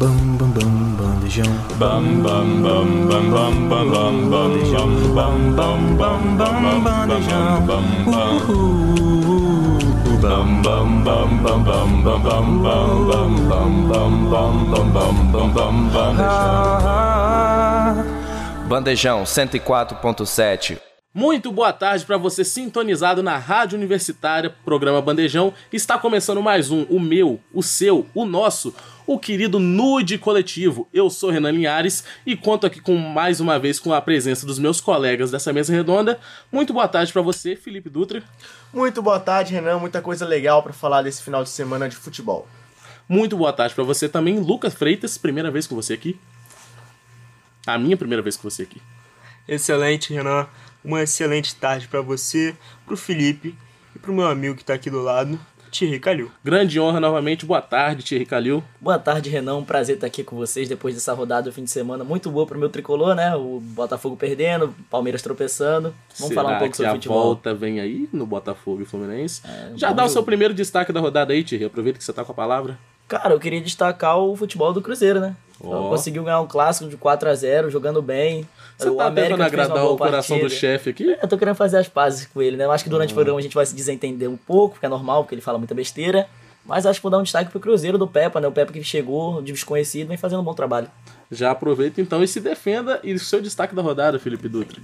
bam bam bam bandejão. Bam bam bam bam bam bam bam bandejão. Bam bam bam bam bandejão. Bam bam bam bam bam bam bam bam bam bam bam bam bam bam bam bam bandejão. Bandejão 104.7. Muito boa tarde para você sintonizado na Rádio Universitária, programa Bandejão. Está começando mais um, o meu, o seu, o nosso, o querido Nude Coletivo. Eu sou Renan Linhares e conto aqui com mais uma vez com a presença dos meus colegas dessa mesa redonda. Muito boa tarde para você, Felipe Dutra. Muito boa tarde, Renan. Muita coisa legal para falar desse final de semana de futebol. Muito boa tarde para você também, Lucas Freitas. Primeira vez com você aqui. A minha primeira vez com você aqui. Excelente, Renan. Uma excelente tarde para você, pro Felipe e pro meu amigo que tá aqui do lado, Thierry Calil. Grande honra novamente. Boa tarde, Thierry Calil. Boa tarde, Renan. Um prazer estar aqui com vocês depois dessa rodada do fim de semana muito boa pro meu tricolor, né? O Botafogo perdendo, Palmeiras tropeçando. Vamos Será falar um pouco que sobre a futebol. volta vem aí no Botafogo e Fluminense? É, Já dá o jogo. seu primeiro destaque da rodada aí, Thierry. Aproveita que você tá com a palavra. Cara, eu queria destacar o futebol do Cruzeiro, né? Ó. Conseguiu ganhar um clássico de 4 a 0 jogando bem. Você o tá América tentando agradar o coração do partida. chefe aqui? Eu tô querendo fazer as pazes com ele, né? Eu acho que durante Uhum. o programa a gente vai se desentender um pouco, porque é normal, porque ele fala muita besteira. Mas acho que vou dar um destaque pro Cruzeiro do Pepa, né? O Pepa que chegou de desconhecido vem fazendo um bom trabalho. Já aproveita então e se defenda. E o seu destaque da rodada, Felipe Dutra?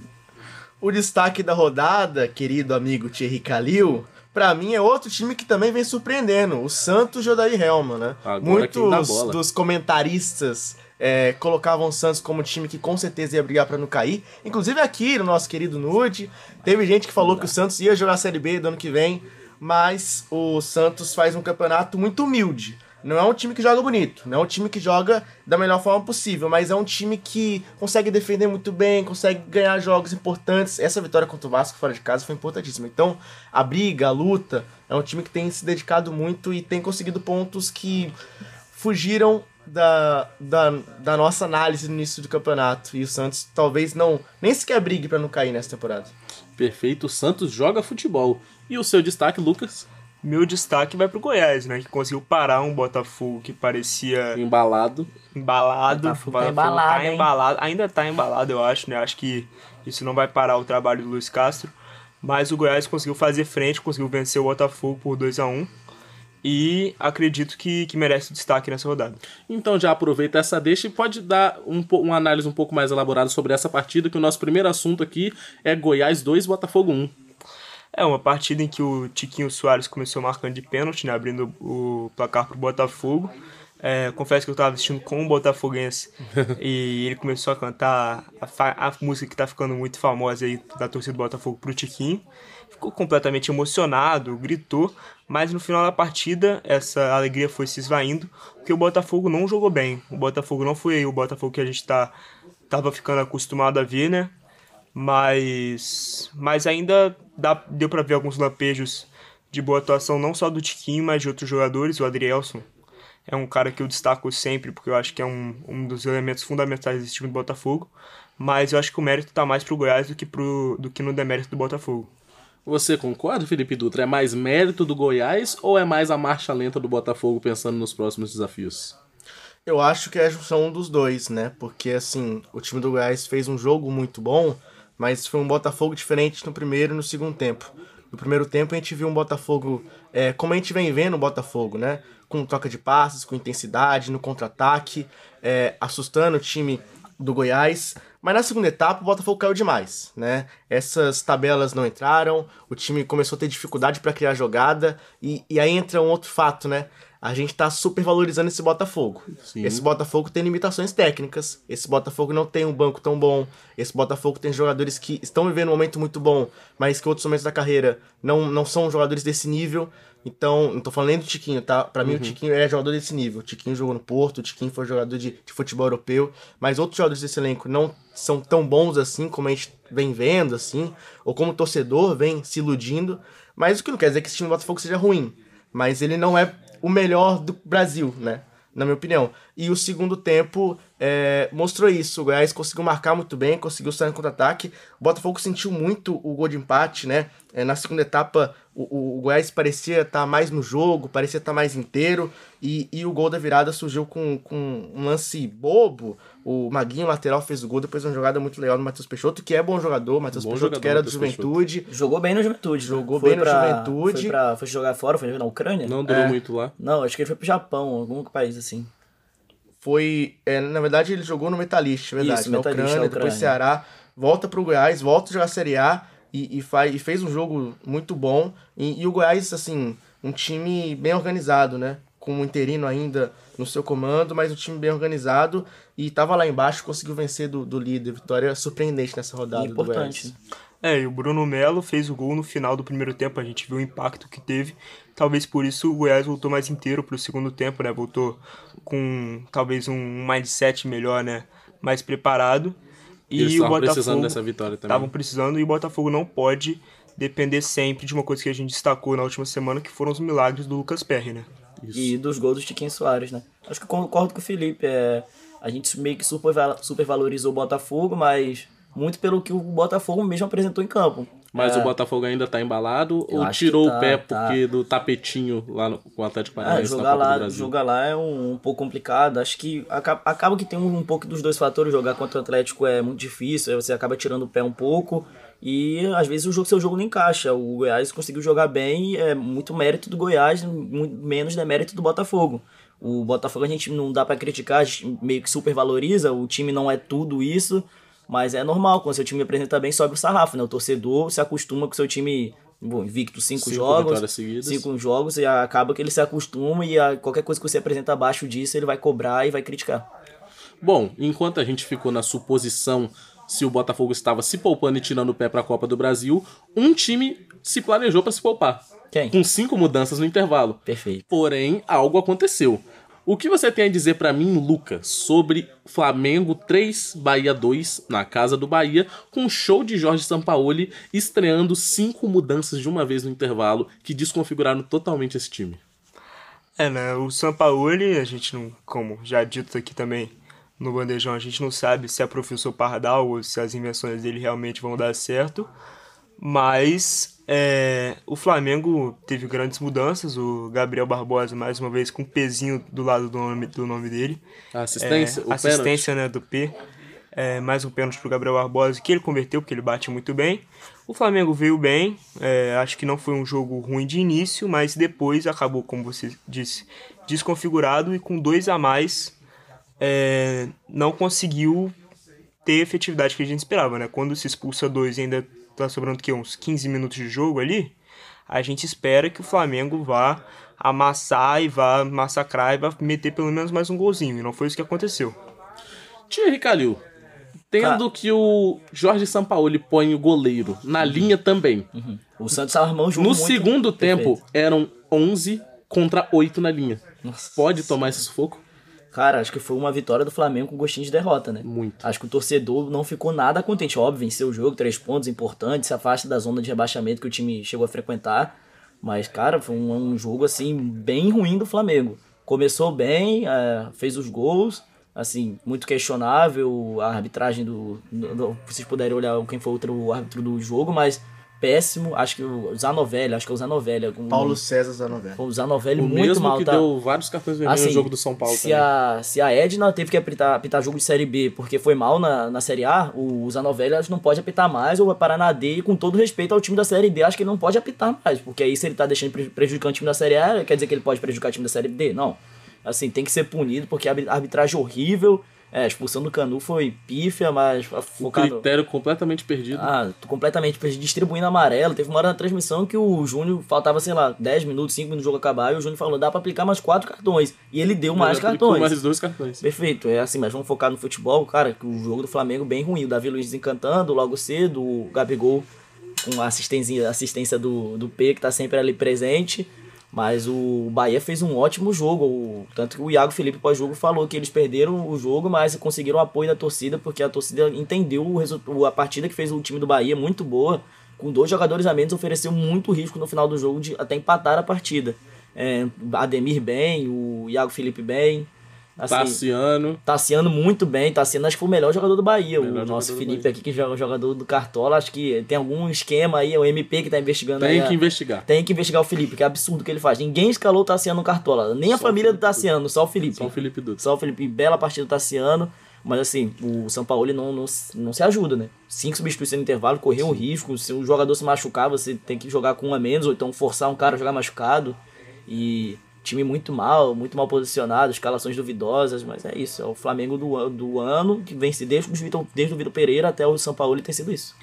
O destaque da rodada, querido amigo Thierry Calil, pra mim é outro time que também vem surpreendendo, o Santos Jodaí Helma, né? Agora Muitos dos comentaristas é, colocavam o Santos como time que com certeza ia brigar pra não cair. Inclusive aqui no nosso querido Nude, teve gente que falou que o Santos ia jogar a Série B do ano que vem, mas o Santos faz um campeonato muito humilde. Não é um time que joga bonito, não é um time que joga da melhor forma possível, mas é um time que consegue defender muito bem, consegue ganhar jogos importantes. Essa vitória contra o Vasco fora de casa foi importantíssima. Então, a briga, a luta, é um time que tem se dedicado muito e tem conseguido pontos que fugiram da, da, da nossa análise no início do campeonato. E o Santos talvez não nem sequer brigue pra não cair nessa temporada. Perfeito, o Santos joga futebol. E o seu destaque, Lucas? Meu destaque vai pro Goiás, né? Que conseguiu parar um Botafogo que parecia Embalado. embalado. Botafogo tá embalado, hein? embalado. Ainda tá embalado, eu acho, né? Acho que isso não vai parar o trabalho do Luiz Castro. Mas o Goiás conseguiu fazer frente, conseguiu vencer o Botafogo por 2 a 1 E acredito que, que merece destaque nessa rodada. Então já aproveita essa deixa e pode dar um, uma análise um pouco mais elaborada sobre essa partida, que o nosso primeiro assunto aqui é Goiás 2, Botafogo 1. É uma partida em que o Tiquinho Soares começou marcando de pênalti, né, abrindo o placar pro Botafogo. É, confesso que eu estava assistindo com um botafoguense e ele começou a cantar a, a música que tá ficando muito famosa aí da torcida do Botafogo pro Tiquinho. Ficou completamente emocionado, gritou, mas no final da partida essa alegria foi se esvaindo, porque o Botafogo não jogou bem. O Botafogo não foi o Botafogo que a gente tá, tava ficando acostumado a ver, né? mas mas ainda dá, deu para ver alguns lampejos de boa atuação não só do Tiquinho, mas de outros jogadores. O Adrielson é um cara que eu destaco sempre, porque eu acho que é um, um dos elementos fundamentais desse time do Botafogo. Mas eu acho que o mérito tá mais pro Goiás do que, pro, do que no demérito do Botafogo. Você concorda, Felipe Dutra? É mais mérito do Goiás ou é mais a marcha lenta do Botafogo pensando nos próximos desafios? Eu acho que é a junção dos dois, né? Porque, assim, o time do Goiás fez um jogo muito bom, mas foi um Botafogo diferente no primeiro e no segundo tempo. No primeiro tempo a gente viu um Botafogo, é, como a gente vem vendo o Botafogo, né? Com troca de passes, com intensidade, no contra-ataque, é, assustando o time do Goiás. Mas na segunda etapa o Botafogo caiu demais, né? Essas tabelas não entraram, o time começou a ter dificuldade para criar jogada, e, e aí entra um outro fato, né? A gente tá super valorizando esse Botafogo. Sim. Esse Botafogo tem limitações técnicas. Esse Botafogo não tem um banco tão bom. Esse Botafogo tem jogadores que estão vivendo um momento muito bom, mas que outros momentos da carreira não, não são jogadores desse nível. Então, não tô falando nem do Tiquinho, tá? Pra mim, o Tiquinho é jogador desse nível. O Tiquinho jogou no Porto, o Tiquinho foi jogador de, de futebol europeu, mas outros jogadores desse elenco não são tão bons assim, como a gente vem vendo, assim, ou como o torcedor vem se iludindo. Mas o que não quer dizer que esse time do Botafogo seja ruim. Mas ele não é o melhor do Brasil, né? Na minha opinião. E o segundo tempo é, mostrou isso. O Goiás conseguiu marcar muito bem, conseguiu sair no contra-ataque. O Botafogo sentiu muito o gol de empate, né? É, na segunda etapa, o, o Goiás parecia estar mais no jogo, parecia estar mais inteiro. E, e o gol da virada surgiu com, com um lance bobo. O Maguinho, lateral, fez o gol depois de uma jogada muito legal do Matheus Peixoto, que é bom jogador. Matheus Bom Peixoto, jogador, que era do Juventude. Jogou bem no Juventude. Jogou Foi bem no pra- Juventude. Foi, pra, foi jogar fora, foi na Ucrânia? Não durou É. muito lá. Não, acho que ele foi pro Japão, algum país assim. Foi. é, na verdade, ele jogou no Metalist, verdade. Isso, na, Metalist, Ucrânia, na depois Ucrânia. Ceará, volta pro Goiás, volta a jogar Série A e, e, faz, e fez um jogo muito bom. E, e o Goiás, assim, um time bem organizado, né? Com o interino ainda no seu comando, mas um time bem organizado. E tava lá embaixo, conseguiu vencer do, do líder. Vitória surpreendente nessa rodada do Importante. Goiás. É, e o Bruno Melo fez o gol no final do primeiro tempo, a gente viu o impacto que teve. Talvez por isso o Goiás voltou mais inteiro pro segundo tempo, né? Voltou com talvez um mindset melhor, né? Mais preparado. E eles o estavam precisando Botafogo dessa vitória também. estavam precisando e o Botafogo não pode depender sempre de uma coisa que a gente destacou na última semana, que foram os milagres do Lucas Perry, né? E dos gols do Tiquinho Soares, né? Acho que eu concordo com o Felipe. É, a gente meio que superval- supervalorizou o Botafogo, mas muito pelo que o Botafogo mesmo apresentou em campo. Mas É, o Botafogo ainda tá embalado Eu ou tirou tá, o pé tá. porque do tapetinho lá no, com o Atlético Ah, Paranaense na jogar lá, jogar lá é um, um pouco complicado. Acho que acaba, acaba que tem um, um pouco dos dois fatores. Jogar contra o Atlético é muito difícil, aí você acaba tirando o pé um pouco. E às vezes o jogo, seu jogo não encaixa. O Goiás conseguiu jogar bem, é muito mérito do Goiás, muito menos demérito do Botafogo. O Botafogo a gente não dá pra criticar, a gente meio que supervaloriza, o time não é tudo isso, mas é normal, quando seu time apresenta bem, sobe o sarrafo, né? O torcedor se acostuma com seu time bom, invicto cinco, Cinco jogos, cinco jogos, e acaba que ele se acostuma e a, qualquer coisa que você apresenta abaixo disso, ele vai cobrar e vai criticar. Bom, enquanto a gente ficou na suposição se o Botafogo estava se poupando e tirando o pé para a Copa do Brasil, um time se planejou para se poupar. Quem? Com cinco mudanças no intervalo. Perfeito. Porém, algo aconteceu. O que você tem a dizer pra mim, Luca, sobre Flamengo 3, Bahia 2, na casa do Bahia, com show de Jorge Sampaoli estreando cinco mudanças de uma vez no intervalo que desconfiguraram totalmente esse time? É, né? O Sampaoli, a gente não, como já dito aqui também no Bandejão, a gente não sabe se é professor Pardal ou se as invenções dele realmente vão dar certo. Mas é, o Flamengo teve grandes mudanças. O Gabriel Barbosa, mais uma vez, com um pezinho do lado do nome, do nome dele. A assistência, É, o assistência né, do P. É, mais um pênalti pro Gabriel Barbosa, que ele converteu, porque ele bate muito bem. O Flamengo veio bem, é, acho que não foi um jogo ruim de início, mas depois acabou, como você disse, desconfigurado e com dois a mais é, não conseguiu ter a efetividade que a gente esperava, né? Quando se expulsa dois e ainda tá sobrando que, uns 15 minutos de jogo ali, a gente espera que o Flamengo vá amassar e vá massacrar e vá meter pelo menos mais um golzinho, e não foi isso que aconteceu. Thierry Calil, tendo que o Jorge Sampaoli põe o goleiro na linha também. O Santos armou um jogo No muito segundo tempo, perfeito. eram 11 contra 8 na linha. Nossa. Pode tomar esse sufoco? Cara, acho que foi uma vitória do Flamengo com gostinho de derrota, né? Muito. Acho que o torcedor não ficou nada contente. Óbvio, venceu o jogo, três pontos importantes, se afasta da zona de rebaixamento que o time chegou a frequentar. Mas, cara, foi um, um jogo, assim, bem ruim do Flamengo. Começou bem, é, fez os gols, assim, muito questionável a arbitragem do, do- vocês puderem olhar quem foi outro árbitro do jogo, mas péssimo. Acho que o Zanovelli, acho que é o Zanovelli. algum- Paulo César Zanovelli. O Zanovelli O muito mesmo mal, que tá? deu vários cartões vermelhos Assim, no jogo do São Paulo se também. a, se a Edna teve que apitar, apitar jogo de Série B porque foi mal na, na Série A, o Zanovelli acho que não pode apitar mais ou vai parar na D e com todo respeito ao time da Série B, acho que ele não pode apitar mais, porque aí se ele tá deixando pre- prejudicando o time da Série A, quer dizer que ele pode prejudicar o time da Série D? Não. Assim, tem que ser punido porque a arbi- arbitragem horrível, é, a expulsão do Canu foi pífia, mas O focado... critério completamente perdido. Ah, completamente perdido, distribuindo amarelo. Teve uma hora na transmissão que o Júnior faltava, sei lá, 10 minutos, 5 minutos do jogo acabar, e o Júnior falou, dá pra aplicar mais quatro cartões. E ele deu mais Ele aplicou cartões. Mais dois cartões. Perfeito, é assim, mas vamos focar no futebol, cara, que o jogo do Flamengo bem ruim. O Davi Luiz desencantando logo cedo, o Gabigol com a assistência, assistência do, do P, que tá sempre ali presente. Mas o Bahia fez um ótimo jogo. Tanto que o Iago Felipe pós-jogo falou que eles perderam o jogo, mas conseguiram o apoio da torcida, porque a torcida entendeu o a partida que fez o time do Bahia muito boa. Com dois jogadores a menos, ofereceu muito risco no final do jogo de até empatar a partida. É, Ademir bem, o Iago Felipe bem. Assim, Tassiano. Tassiano muito bem. Tassiano acho que foi o melhor jogador do Bahia. Melhor o nosso Felipe aqui, que joga o jogador do Cartola. Acho que tem algum esquema aí, é o MP que tá investigando Tem aí. a- que investigar. Tem que investigar o Felipe, que é absurdo o que ele faz. Ninguém escalou o Tassiano no Cartola. Nem a Só o família do Tassiano, só o Felipe. Só o Felipe Dutra. Só o Felipe. Bela partida do Tassiano. Mas assim, o São Paulo não, não, não se ajuda, né? Cinco substituições no intervalo, correr um risco. Se o jogador se machucar, você tem que jogar com um a menos, ou então forçar um cara a jogar machucado. E time muito mal, muito mal posicionado, escalações duvidosas, mas é isso. É o Flamengo do, do ano, que vence desde, desde o Vitor Pereira até o São Paulo, ele tem sido isso.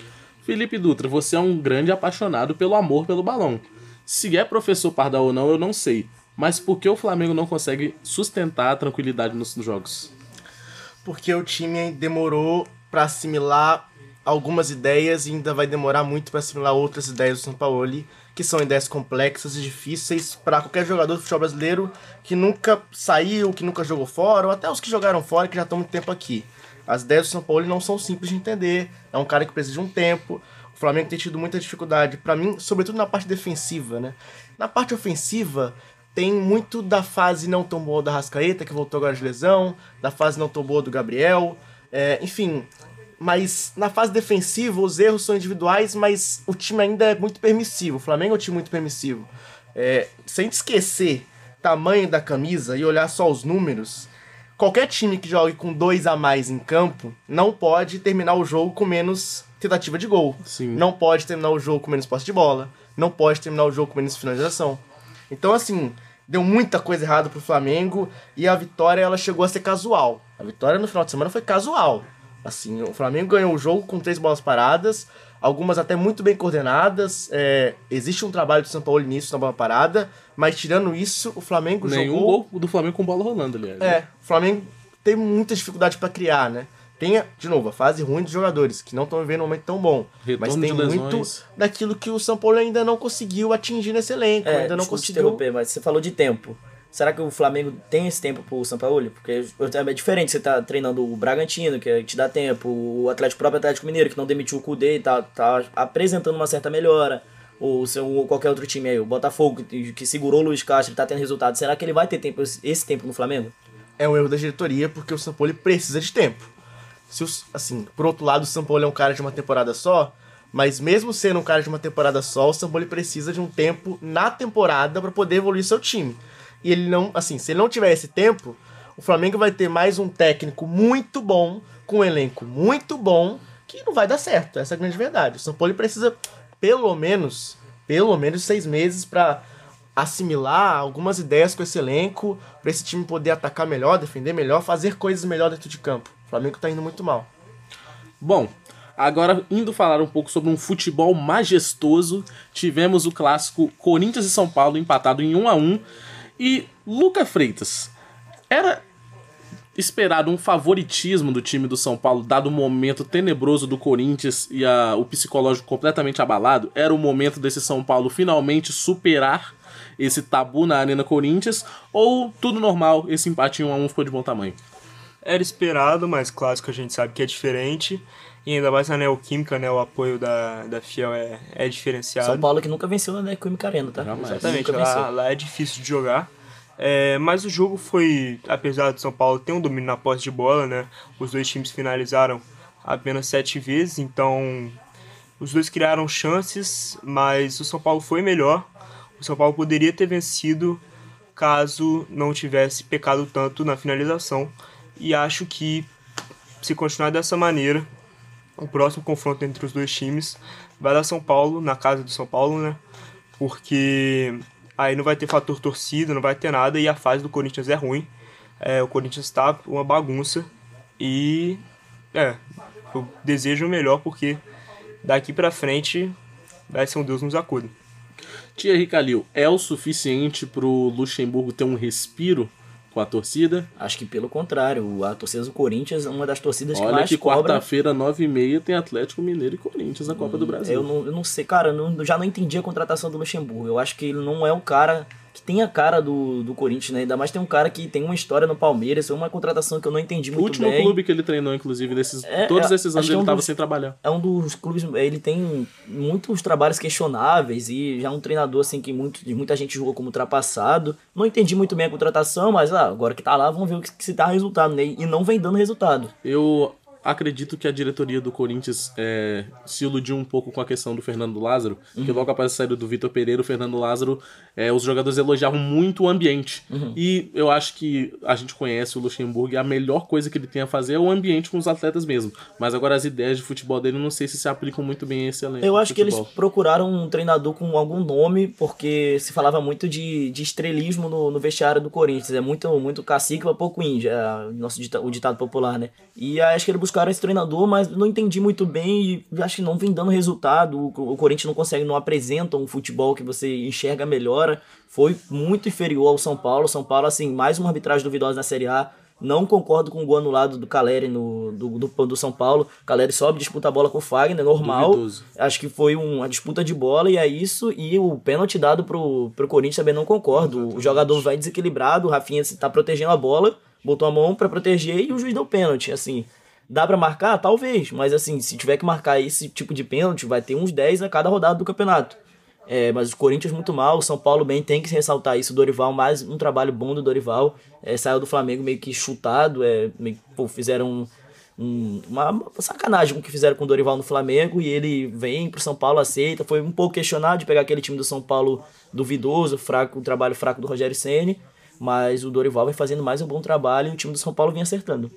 Felipe Dutra, você é um grande apaixonado pelo amor pelo balão. Se é professor Pardal ou não, eu não sei. Mas por que o Flamengo não consegue sustentar a tranquilidade nos jogos? Porque o time demorou pra assimilar algumas ideias e ainda vai demorar muito pra assimilar outras ideias do São Paulo, que são ideias complexas e difíceis pra qualquer jogador do futebol brasileiro que nunca saiu, que nunca jogou fora, ou até os que jogaram fora que já estão muito tempo aqui. As ideias do São Paulo não são simples de entender, é um cara que precisa de um tempo. O Flamengo tem tido muita dificuldade, pra mim, sobretudo na parte defensiva, né? Na parte ofensiva, tem muito da fase não tão boa da Rascaeta, que voltou agora de lesão, da fase não tão boa do Gabriel, é, enfim. Mas na fase defensiva, os erros são individuais, mas o time ainda é muito permissivo. O Flamengo é um time muito permissivo. É, se a gente esquecer tamanho da camisa e olhar só os números, qualquer time que jogue com dois a mais em campo não pode terminar o jogo com menos tentativa de gol. Sim. Não pode terminar o jogo com menos posse de bola. Não pode terminar o jogo com menos finalização. Então, assim, deu muita coisa errada pro Flamengo e a vitória ela chegou a ser casual. A vitória no final de semana foi casual. Assim, o Flamengo ganhou o jogo com três bolas paradas, algumas até muito bem coordenadas. É, existe um trabalho do São Paulo nisso na bola parada, mas tirando isso, o Flamengo Nenhum jogou. gol do Flamengo com bola rolando, aliás. né? É, o Flamengo tem muita dificuldade pra criar, né? Tem, de novo, a fase ruim dos jogadores, que não estão vivendo um momento tão bom. Retorno mas tem muito daquilo que o São Paulo ainda não conseguiu atingir nesse elenco. É, ainda não desculpa te conseguiu. interromper, mas você falou de tempo. Será que o Flamengo tem esse tempo pro São Paulo? Porque é diferente, você tá treinando o Bragantino, que te dá tempo, o Atlético próprio Atlético Mineiro, que não demitiu o Cudê e tá, tá apresentando uma certa melhora. Ou ou qualquer outro time aí, o Botafogo, que, que segurou o Luiz Castro e tá tendo resultado. Será que ele vai ter tempo, esse tempo no Flamengo? É um erro da diretoria, porque o São Paulo precisa de tempo. Se os, assim, por outro lado, o São Paulo é um cara de uma temporada só, mas mesmo sendo um cara de uma temporada só, o São Paulo precisa de um tempo na temporada para poder evoluir seu time. E ele não, assim, se ele não tiver esse tempo, o Flamengo vai ter mais um técnico muito bom, com um elenco muito bom, que não vai dar certo. Essa é a grande verdade. O São Paulo precisa, pelo menos, pelo menos seis meses para assimilar algumas ideias com esse elenco, para esse time poder atacar melhor, defender melhor, fazer coisas melhor dentro de campo. O Flamengo tá indo muito mal. Bom, agora indo falar um pouco sobre um futebol majestoso, tivemos o clássico Corinthians e São Paulo empatado em 1 a 1 e Luca Freitas. Era esperado um favoritismo do time do São Paulo, dado o momento tenebroso do Corinthians e a- o psicológico completamente abalado? Era o momento desse São Paulo finalmente superar esse tabu na Arena Corinthians? Ou tudo normal, esse empate em 1 a 1 ficou de bom tamanho? Era esperado, mas clássico a gente sabe que é diferente. E ainda mais na Neoquímica, né? O apoio da, da Fiel é, é diferenciado. São Paulo que nunca venceu na Neoquímica Arena, tá? Jamais. Exatamente, lá, lá é difícil de jogar. É, mas o jogo foi, apesar do São Paulo ter um domínio na posse de bola, né? Os dois times finalizaram apenas sete vezes, então os dois criaram chances, mas o São Paulo foi melhor. O São Paulo poderia ter vencido caso não tivesse pecado tanto na finalização. E acho que se continuar dessa maneira, o próximo confronto entre os dois times vai dar São Paulo, na casa do São Paulo, né? Porque aí não vai ter fator torcida, não vai ter nada e a fase do Corinthians é ruim. É, o Corinthians tá uma bagunça e é, eu desejo o melhor porque daqui pra frente vai ser um Deus nos acuda. Thierry Calil, é o suficiente pro Luxemburgo ter um respiro com a torcida? Acho que pelo contrário, a torcida do Corinthians é uma das torcidas que Olha mais que cobra. quarta-feira, 9h30, tem Atlético Mineiro e Corinthians na Copa do Brasil. Eu não, eu não sei, cara, eu não- já não entendi a contratação do Luxemburgo. Eu acho que ele não é um cara que tem a cara do, do Corinthians, né? Ainda mais tem um cara que tem uma história no Palmeiras, foi uma contratação que eu não entendi O muito último bem. clube que ele treinou, inclusive, nesses, É, todos é, esses anos que é ele um tava dos- sem trabalhar. É um dos clubes, ele tem muitos trabalhos questionáveis e já é um treinador assim que muito, muita gente julgou como ultrapassado. Não entendi muito bem a contratação, mas ah, agora que tá lá, vamos ver o que, que se dá resultado, né? E não vem dando resultado. Eu acredito que a diretoria do Corinthians é, se iludiu um pouco com a questão do Fernando Lázaro, que Uhum. logo após a saída do Vitor Pereira, o Fernando Lázaro, é, os jogadores elogiavam muito o ambiente. Uhum. E eu acho que a gente conhece o Luxemburgo e a melhor coisa que ele tem a fazer é o ambiente com os atletas mesmo. Mas agora as ideias de futebol dele não sei se se aplicam muito bem a esse elenco. Eu acho que eles procuraram um treinador com algum nome, porque se falava muito de, de estrelismo no, no vestiário do Corinthians. É muito, muito cacique pra pouco índio, é nosso dita- o ditado popular, né? E acho que eles buscaram esse treinador, mas não entendi muito bem e acho que não vem dando resultado. O, o Corinthians não consegue, não apresenta um futebol que você enxerga melhora. Foi muito inferior ao São Paulo. São Paulo, assim, mais uma arbitragem duvidosa na Série A. Não concordo com o gol anulado do Caleri no, do, do, do São Paulo. Caleri sobe, disputa a bola com o Fagner, normal. Duvidoso. Acho que foi um- uma disputa de bola e é isso. E o pênalti dado pro, pro Corinthians também não concordo. O jogador vai desequilibrado, o Rafinha tá protegendo a bola, botou a mão pra proteger e o juiz deu pênalti. Assim, dá pra marcar? Talvez. Mas assim, se tiver que marcar esse tipo de pênalti, vai ter uns 10 a cada rodada do campeonato. É, mas o Corinthians muito mal, o São Paulo bem, tem que ressaltar isso. O Dorival, mais um trabalho bom do Dorival. É, saiu do Flamengo meio que chutado, é, meio, pô, fizeram um- um- uma sacanagem com o que fizeram com o Dorival no Flamengo e ele vem pro São Paulo, aceita. Foi um pouco questionado de pegar aquele time do São Paulo duvidoso, fraco, o trabalho fraco do Rogério Ceni, mas o Dorival vem fazendo mais um bom trabalho e o time do São Paulo vem acertando.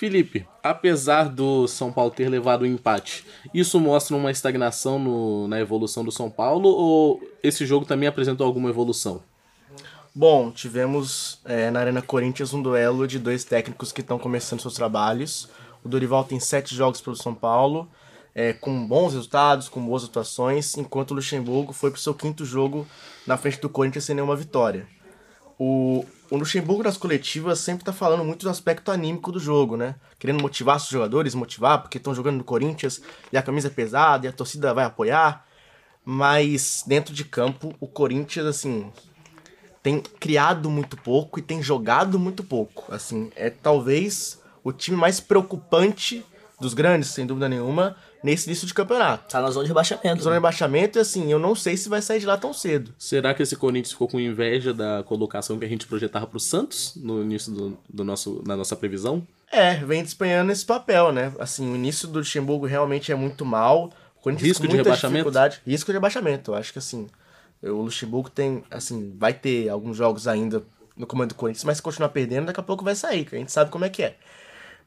Felipe, apesar do São Paulo ter levado o empate, isso mostra uma estagnação no- na evolução do São Paulo ou esse jogo também apresentou alguma evolução? Bom, tivemos é, na Arena Corinthians um duelo de dois técnicos que estão começando seus trabalhos. O Dorival tem sete jogos pelo São Paulo, é, com bons resultados, com boas atuações, enquanto o Luxemburgo foi pro seu quinto jogo na frente do Corinthians sem nenhuma vitória. O, o Luxemburgo nas coletivas sempre tá falando muito do aspecto anímico do jogo, né? Querendo motivar seus jogadores, motivar, porque estão jogando no Corinthians e a camisa é pesada e a torcida vai apoiar. Mas dentro de campo, o Corinthians, assim, tem criado muito pouco e tem jogado muito pouco. Assim, é talvez o time mais preocupante dos grandes, sem dúvida nenhuma, nesse início de campeonato. Tá na zona de rebaixamento. Zona de rebaixamento, e assim, eu não sei se vai sair de lá tão cedo. Será que esse Corinthians ficou com inveja da colocação que a gente projetava pro Santos no início do, do nosso, na nossa previsão? É, vem desempenhando esse papel, né? Assim, o início do Luxemburgo realmente é muito mal. O Corinthians Risco com de muita rebaixamento? dificuldade. Risco de rebaixamento. Eu acho que assim, o Luxemburgo tem, assim, vai ter alguns jogos ainda no comando do Corinthians, mas se continuar perdendo, daqui a pouco vai sair, que a gente sabe como é que é.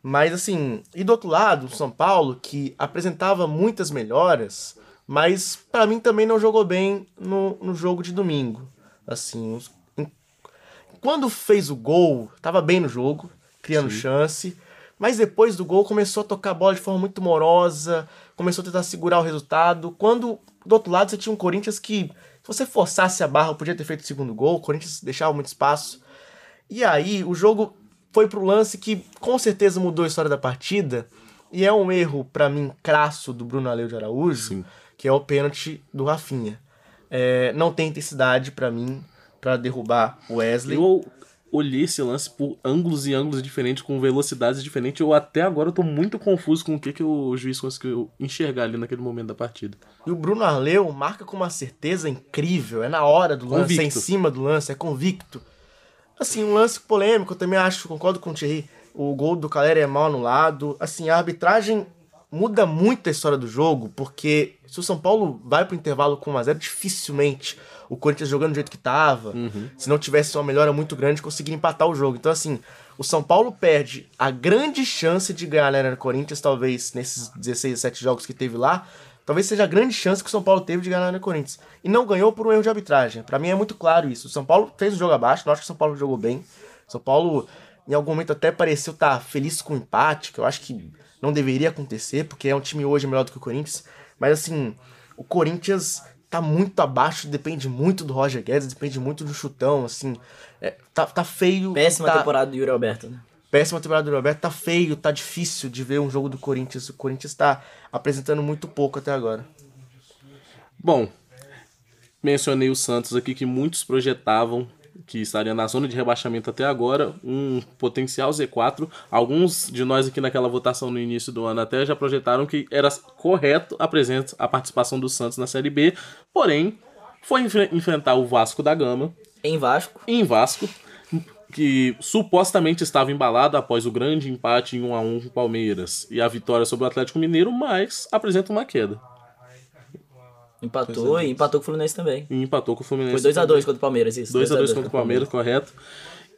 Mas assim, e do outro lado, o São Paulo, que apresentava muitas melhoras, mas pra mim também não jogou bem no, no jogo de domingo. Assim, os- em- quando fez o gol, tava bem no jogo, criando chance. Mas depois do gol começou a tocar a bola de forma muito morosa, começou a tentar segurar o resultado. Quando do outro lado você tinha um Corinthians que, se você forçasse a barra, podia ter feito o segundo gol, o Corinthians deixava muito espaço. E aí o jogo foi pro lance que com certeza mudou a história da partida. E é um erro, pra mim, crasso do Bruno Aleu de Araújo, Sim. que é o pênalti do Rafinha. É, não tem intensidade pra mim pra derrubar o Wesley. Eu olhei esse lance por ângulos e ângulos diferentes, com velocidades diferentes. Eu até agora tô muito confuso com o que, que o juiz conseguiu enxergar ali naquele momento da partida. E o Bruno Arleu marca com uma certeza incrível. É na hora do lance, é em Convicto. cima do lance, é convicto. Assim, um lance polêmico, eu também acho, concordo com o Thierry. O gol do Caleri é mal anulado. Assim, a arbitragem muda muito a história do jogo, porque se o São Paulo vai pro intervalo com 1x0, dificilmente o Corinthians jogando do jeito que tava, se não tivesse uma melhora muito grande, conseguir empatar o jogo. Então, assim, o São Paulo perde a grande chance de ganhar né, no Corinthians, talvez nesses 16, 17 jogos que teve lá, talvez seja a grande chance que o São Paulo teve de ganhar no Corinthians. E não ganhou por um erro de arbitragem. Pra mim é muito claro isso. O São Paulo fez o jogo abaixo, não acho que o São Paulo jogou bem. O São Paulo, em algum momento, até pareceu estar feliz com o empate, que eu acho que não deveria acontecer, porque é um time hoje melhor do que o Corinthians. Mas assim, o Corinthians tá muito abaixo, depende muito do Roger Guedes, depende muito do chutão, assim. É, tá, tá feio. Péssima tá, temporada do Yuri Alberto, né? Péssima temporada do Roberto, tá feio, tá difícil de ver um jogo do Corinthians. O Corinthians tá apresentando muito pouco até agora. Bom, mencionei o Santos aqui que muitos projetavam que estaria na zona de rebaixamento até agora, um potencial Z4. Alguns de nós aqui naquela votação no início do ano até já projetaram que era correto a presença, a participação do Santos na Série B, porém foi enfre- enfrentar o Vasco da Gama Em Vasco. em Vasco, que supostamente estava embalado após o grande empate em 1 a 1 com o Palmeiras e a vitória sobre o Atlético Mineiro, mas apresenta uma queda. Empatou e empatou com o Fluminense também. E empatou com o Fluminense. Foi 2x2 contra o Palmeiras, isso. 2x2 contra o Palmeiras, correto.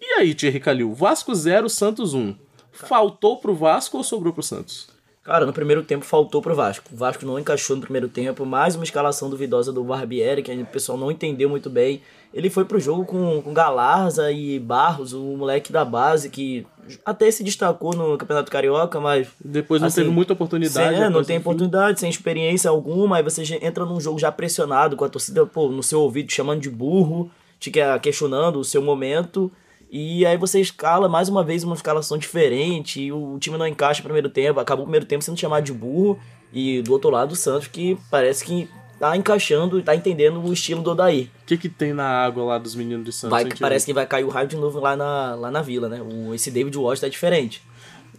E aí, Thierry Calil, Vasco 0, Santos 1. Faltou pro Vasco ou sobrou pro Santos? Cara, no primeiro tempo faltou pro Vasco. O Vasco não encaixou no primeiro tempo. Mais uma escalação duvidosa do Barbieri, que o pessoal não entendeu muito bem. Ele foi pro jogo com, com Galarza e Barros, o moleque da base, que até se destacou no Campeonato Carioca, mas Depois não Assim, teve muita oportunidade. Sem, é, não depois, tem oportunidade, sem experiência alguma, aí você entra num jogo já pressionado, com a torcida pô, no seu ouvido te chamando de burro, te que- questionando o seu momento. E aí você escala mais uma vez uma escalação diferente, e o time não encaixa no primeiro tempo, acabou o primeiro tempo sendo chamado de burro, e do outro lado o Santos que parece que tá encaixando e tá entendendo o estilo do Odair. O que, que tem na água lá dos meninos de Santos? Vai, que parece que vai cair o raio de novo lá na, lá na vila, né? O, esse David Washington é diferente.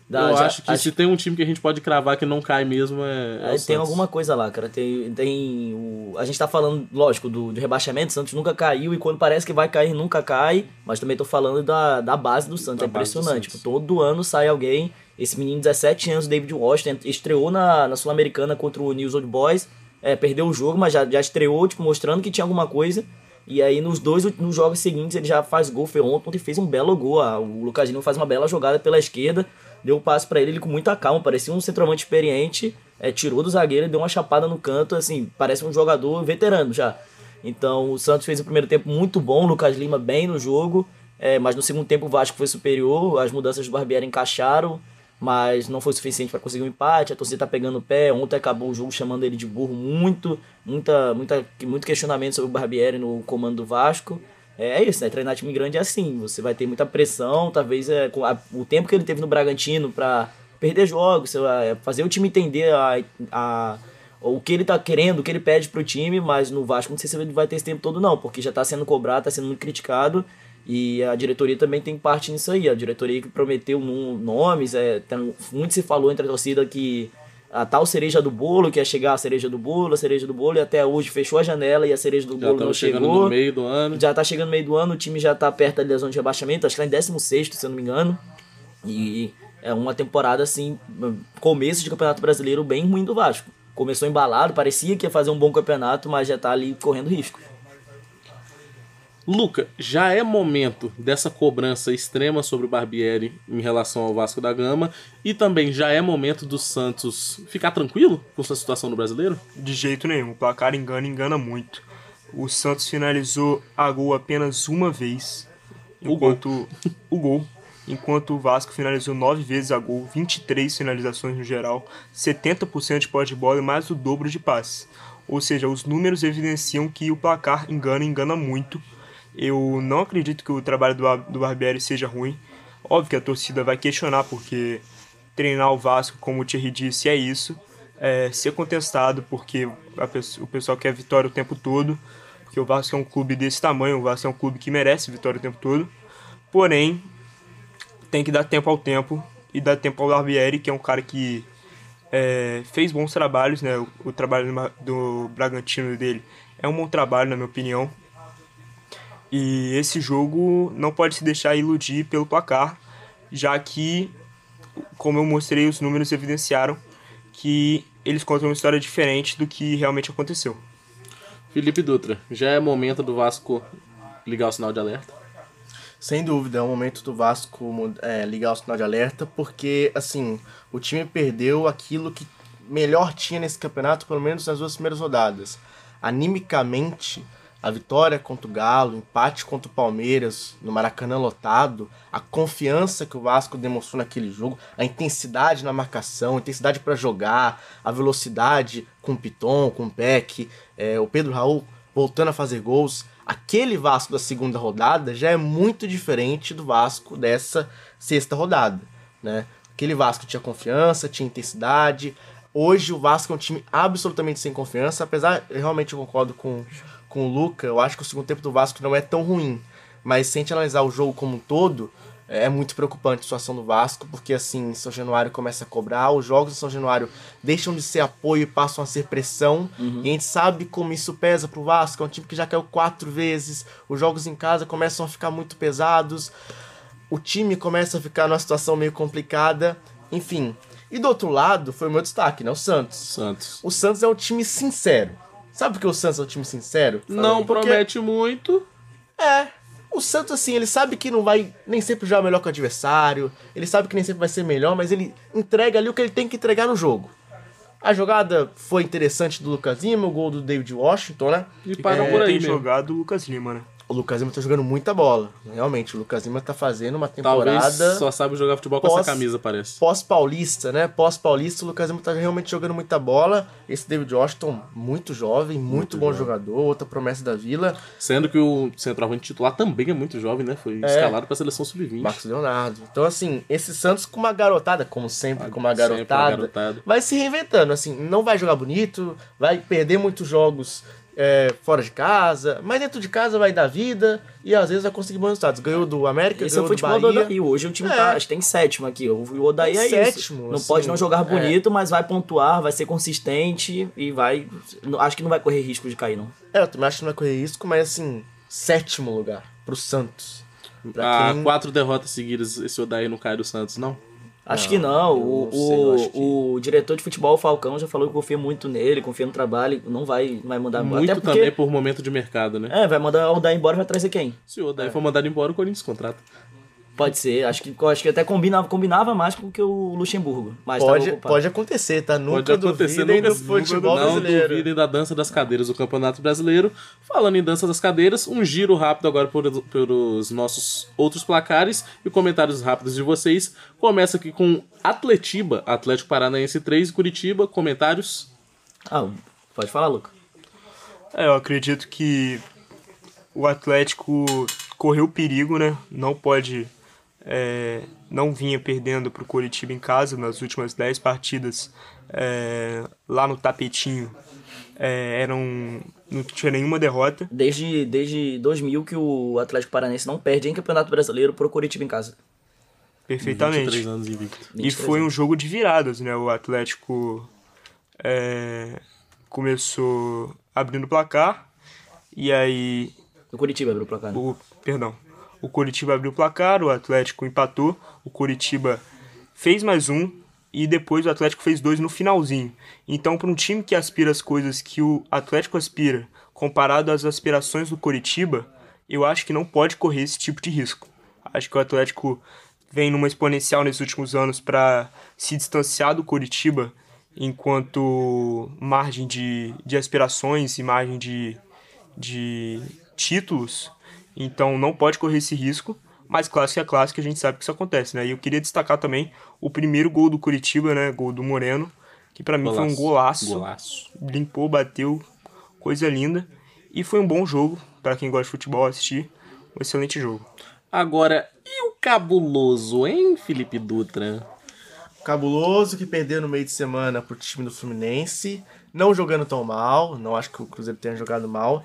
Da- Eu já- acho que se tem um time que a gente pode cravar que não cai mesmo é. é tem Santos. alguma coisa lá, cara. Tem, tem o... A gente tá falando, lógico, do, do rebaixamento. O Santos nunca caiu e quando parece que vai cair, nunca cai. Mas também tô falando da, da base do Santos. Da é impressionante. Santos. Todo ano sai alguém. Esse menino, 17 anos, David Washington, estreou na, na Sul-Americana contra o News Old Boys. É, perdeu o jogo, mas já, já estreou, tipo, mostrando que tinha alguma coisa. E aí, nos dois nos jogos seguintes, ele já faz gol. Foi ontem, ontem fez um belo gol. Ah, O Lucas Lima faz uma bela jogada pela esquerda. Deu o passe pra ele, ele com muita calma. Parecia um centroavante experiente. É, tirou do zagueiro, deu uma chapada no canto. Assim, parece um jogador veterano já. Então, o Santos fez o primeiro tempo muito bom. O Lucas Lima bem no jogo. É, mas no segundo tempo, o Vasco foi superior. As mudanças do Barbieri encaixaram. Mas não foi suficiente para conseguir um empate. A torcida tá pegando o pé. Ontem acabou o jogo chamando ele de burro muito. Muita, muita, muito questionamento sobre o Barbieri no comando do Vasco. É isso, né? Treinar time grande é assim. Você vai ter muita pressão. Talvez é, a- o tempo que ele teve no Bragantino para perder jogos, é, fazer o time entender a, a, o que ele tá querendo, o que ele pede pro time. Mas no Vasco não sei se ele vai ter esse tempo todo, não. Porque já tá sendo cobrado, tá sendo muito criticado. E a diretoria também tem parte nisso aí. A diretoria que prometeu nomes, é, tem- muito se falou entre a torcida que a tal cereja do bolo, que ia chegar a cereja do bolo, a cereja do bolo, e até hoje fechou a janela e a cereja do Já bolo não estamos chegando chegou. no meio do ano. Já tá chegando no meio do ano, o time já tá perto ali da zona de rebaixamento, acho que tá em 16, se eu não me engano. E é uma temporada assim, começo de Campeonato Brasileiro bem ruim do Vasco. Começou embalado, parecia que ia fazer um bom campeonato, mas já tá ali correndo risco. Luca, já é momento dessa cobrança extrema sobre o Barbieri em relação ao Vasco da Gama e também já é momento do Santos ficar tranquilo com sua situação no brasileiro? De jeito nenhum, o placar engana, engana muito. O Santos finalizou a gol apenas uma vez, O gol. enquanto o gol, enquanto o Vasco finalizou nove vezes a gol, 23 finalizações no geral, 70% de posse de bola e mais do dobro de passes. Ou seja, os números evidenciam que o placar engana, engana muito. Eu não acredito que o trabalho do, do Barbieri seja ruim. Óbvio que a torcida vai questionar, porque treinar o Vasco, como o Thierry disse, é isso. É ser contestado, porque a o pessoal quer vitória o tempo todo. Porque o Vasco é um clube desse tamanho, o Vasco é um clube que merece vitória o tempo todo. Porém, tem que dar tempo ao tempo e dar tempo ao Barbieri, que é um cara que é, fez bons trabalhos, né? O, o trabalho do do Bragantino dele é um bom trabalho, na minha opinião. E esse jogo não pode se deixar iludir pelo placar, já que, como eu mostrei, os números evidenciaram que eles contam uma história diferente do que realmente aconteceu. Felipe Dutra, já é momento do Vasco ligar o sinal de alerta? Sem dúvida, é o momento do Vasco é, ligar o sinal de alerta, porque, assim, o time perdeu aquilo que melhor tinha nesse campeonato, pelo menos nas duas primeiras rodadas. Animicamente, a vitória contra o Galo, o empate contra o Palmeiras no Maracanã lotado, a confiança que o Vasco demonstrou naquele jogo, a intensidade na marcação, a intensidade para jogar, a velocidade com o Piton, com o Peck, é, o Pedro Raul voltando a fazer gols. Aquele Vasco da segunda rodada já é muito diferente do Vasco dessa sexta rodada, né? Aquele Vasco tinha confiança, tinha intensidade. Hoje o Vasco é um time absolutamente sem confiança, apesar, eu realmente concordo com, com o Luca, eu acho que o segundo tempo do Vasco não é tão ruim. Mas se a gente analisar o jogo como um todo, é muito preocupante a situação do Vasco, porque assim, São Januário começa a cobrar, os jogos de São Januário deixam de ser apoio e passam a ser pressão, e a gente sabe como isso pesa pro Vasco, é um time que já caiu quatro vezes, os jogos em casa começam a ficar muito pesados, o time começa a ficar numa situação meio complicada, enfim. E do outro lado, foi o meu destaque, né? O Santos. Santos. O Santos é um time sincero. Sabe por que o Santos é um time sincero? Não Porque- promete muito. É. O Santos, assim, ele sabe que não vai nem sempre jogar melhor que o adversário, ele sabe que nem sempre vai ser melhor, mas ele entrega ali o que ele tem que entregar no jogo. A jogada foi interessante do Lucas Lima, o gol do David Washington, né? E param É, por aí tem mesmo. jogado o Lucas Lima, né? O Lucas Lima tá jogando muita bola. Realmente, o Lucas Lima tá fazendo uma Talvez temporada só sabe jogar futebol com Pós- essa camisa, parece. pós-paulista, né? Pós-paulista, o Lucas Lima tá realmente jogando muita bola. Esse David Washington, muito jovem, muito, bom jogador, outra promessa da Vila. Sendo que o centroavante titular também é muito jovem, né? Foi escalado pra seleção sub-20. Marcos Leonardo. Então, assim, esse Santos com uma garotada, como sempre, com uma Sempre uma garotada, garotada. vai se reinventando. Assim, não vai jogar bonito, vai perder muitos jogos é, fora de casa, mas dentro de casa vai dar vida e às vezes vai conseguir bons resultados. Ganhou do América, Esse é o ganhou do futebol do Bahia. Odaí. Hoje o time É. tá, acho que tem sétimo aqui. O Odaí Tem é sétimo, isso. Não assim, pode não jogar é. bonito, mas vai pontuar, vai ser consistente e vai. não- Acho que não vai correr risco de cair, não. É, eu também acho que não vai correr risco, mas assim, sétimo lugar pro Santos. Pra quem- quatro derrotas seguidas, esse Odaí não cai do Santos, não? Acho que não. O, não sei, o, que- o diretor de futebol, o Falcão, já falou que confia muito nele, confia no trabalho, não vai, vai mandar embora. Muito porque, também por momento de mercado, né? É, vai mandar o Odaí embora e vai trazer quem? Se o Odaí for mandado embora, o Corinthians contrata. Pode ser, acho que, acho que até combinava, combinava mais com que o Luxemburgo. Mas Pode, pode acontecer, tá? Nunca Pode acontecer, duvidem nunca- do futebol não brasileiro. duvidem da dança das cadeiras do Campeonato Brasileiro. Falando em dança das cadeiras, um giro rápido agora por, pelos nossos outros placares e comentários rápidos de vocês. Começa aqui com Atletiba, Atlético Paranaense 3 e Curitiba. Comentários? Ah, pode falar, Luca. É, eu acredito que o Atlético correu perigo, né? Não pode. É, não vinha perdendo pro Coritiba em casa nas últimas 10 partidas é, lá no tapetinho. É, eram. não tinha nenhuma derrota. Desde, desde 2000 que o Atlético Paranense não perde em Campeonato Brasileiro pro Curitiba em casa. Perfeitamente. 23 anos invicto. E 23 foi um jogo de viradas, né? O Atlético é, começou abrindo o placar e aí O Curitiba abriu o placar. né? o perdão, o Curitiba abriu o placar, o Atlético empatou, o Curitiba fez mais um e depois o Atlético fez dois no finalzinho. Então, para um time que aspira as coisas que o Atlético aspira, comparado às aspirações do Curitiba, eu acho que não pode correr esse tipo de risco. Acho que o Atlético vem numa exponencial nesses últimos anos para se distanciar do Curitiba enquanto margem de, de aspirações e margem de, de títulos, então não pode correr esse risco. Mas clássico é clássico, a gente sabe que isso acontece, né? E eu queria destacar também o primeiro gol do Curitiba, né? Gol do Moreno, que pra mim foi um golaço. Golaço. Limpou, bateu, coisa linda. E foi um bom jogo para quem gosta de futebol assistir. Um excelente jogo. Agora, e o cabuloso, hein, Felipe Dutra? Cabuloso que perdeu no meio de semana pro time do Fluminense, não jogando tão mal, não acho que o Cruzeiro tenha jogado mal.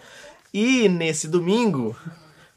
E nesse domingo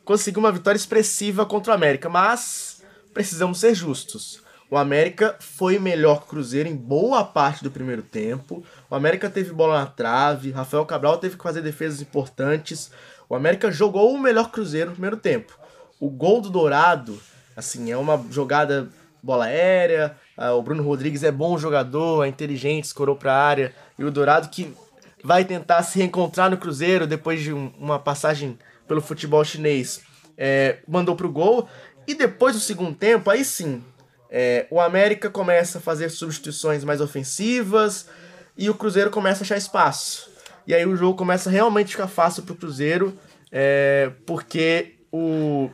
conseguiu uma vitória expressiva contra o América, mas precisamos ser justos. O América foi melhor que o Cruzeiro em boa parte do primeiro tempo. O América teve bola na trave, Rafael Cabral teve que fazer defesas importantes. O América jogou o melhor Cruzeiro no primeiro tempo. O gol do Dourado, assim, é uma jogada bola aérea. ah, o Bruno Rodrigues é bom jogador, é inteligente, escorou pra área. E o Dourado que vai tentar se reencontrar no Cruzeiro depois de um- uma passagem pelo futebol chinês, é, mandou pro gol. E depois do segundo tempo, aí sim, é, o América começa a fazer substituições mais ofensivas e o Cruzeiro começa a achar espaço. E aí o jogo começa a realmente ficar fácil pro Cruzeiro, é, porque o,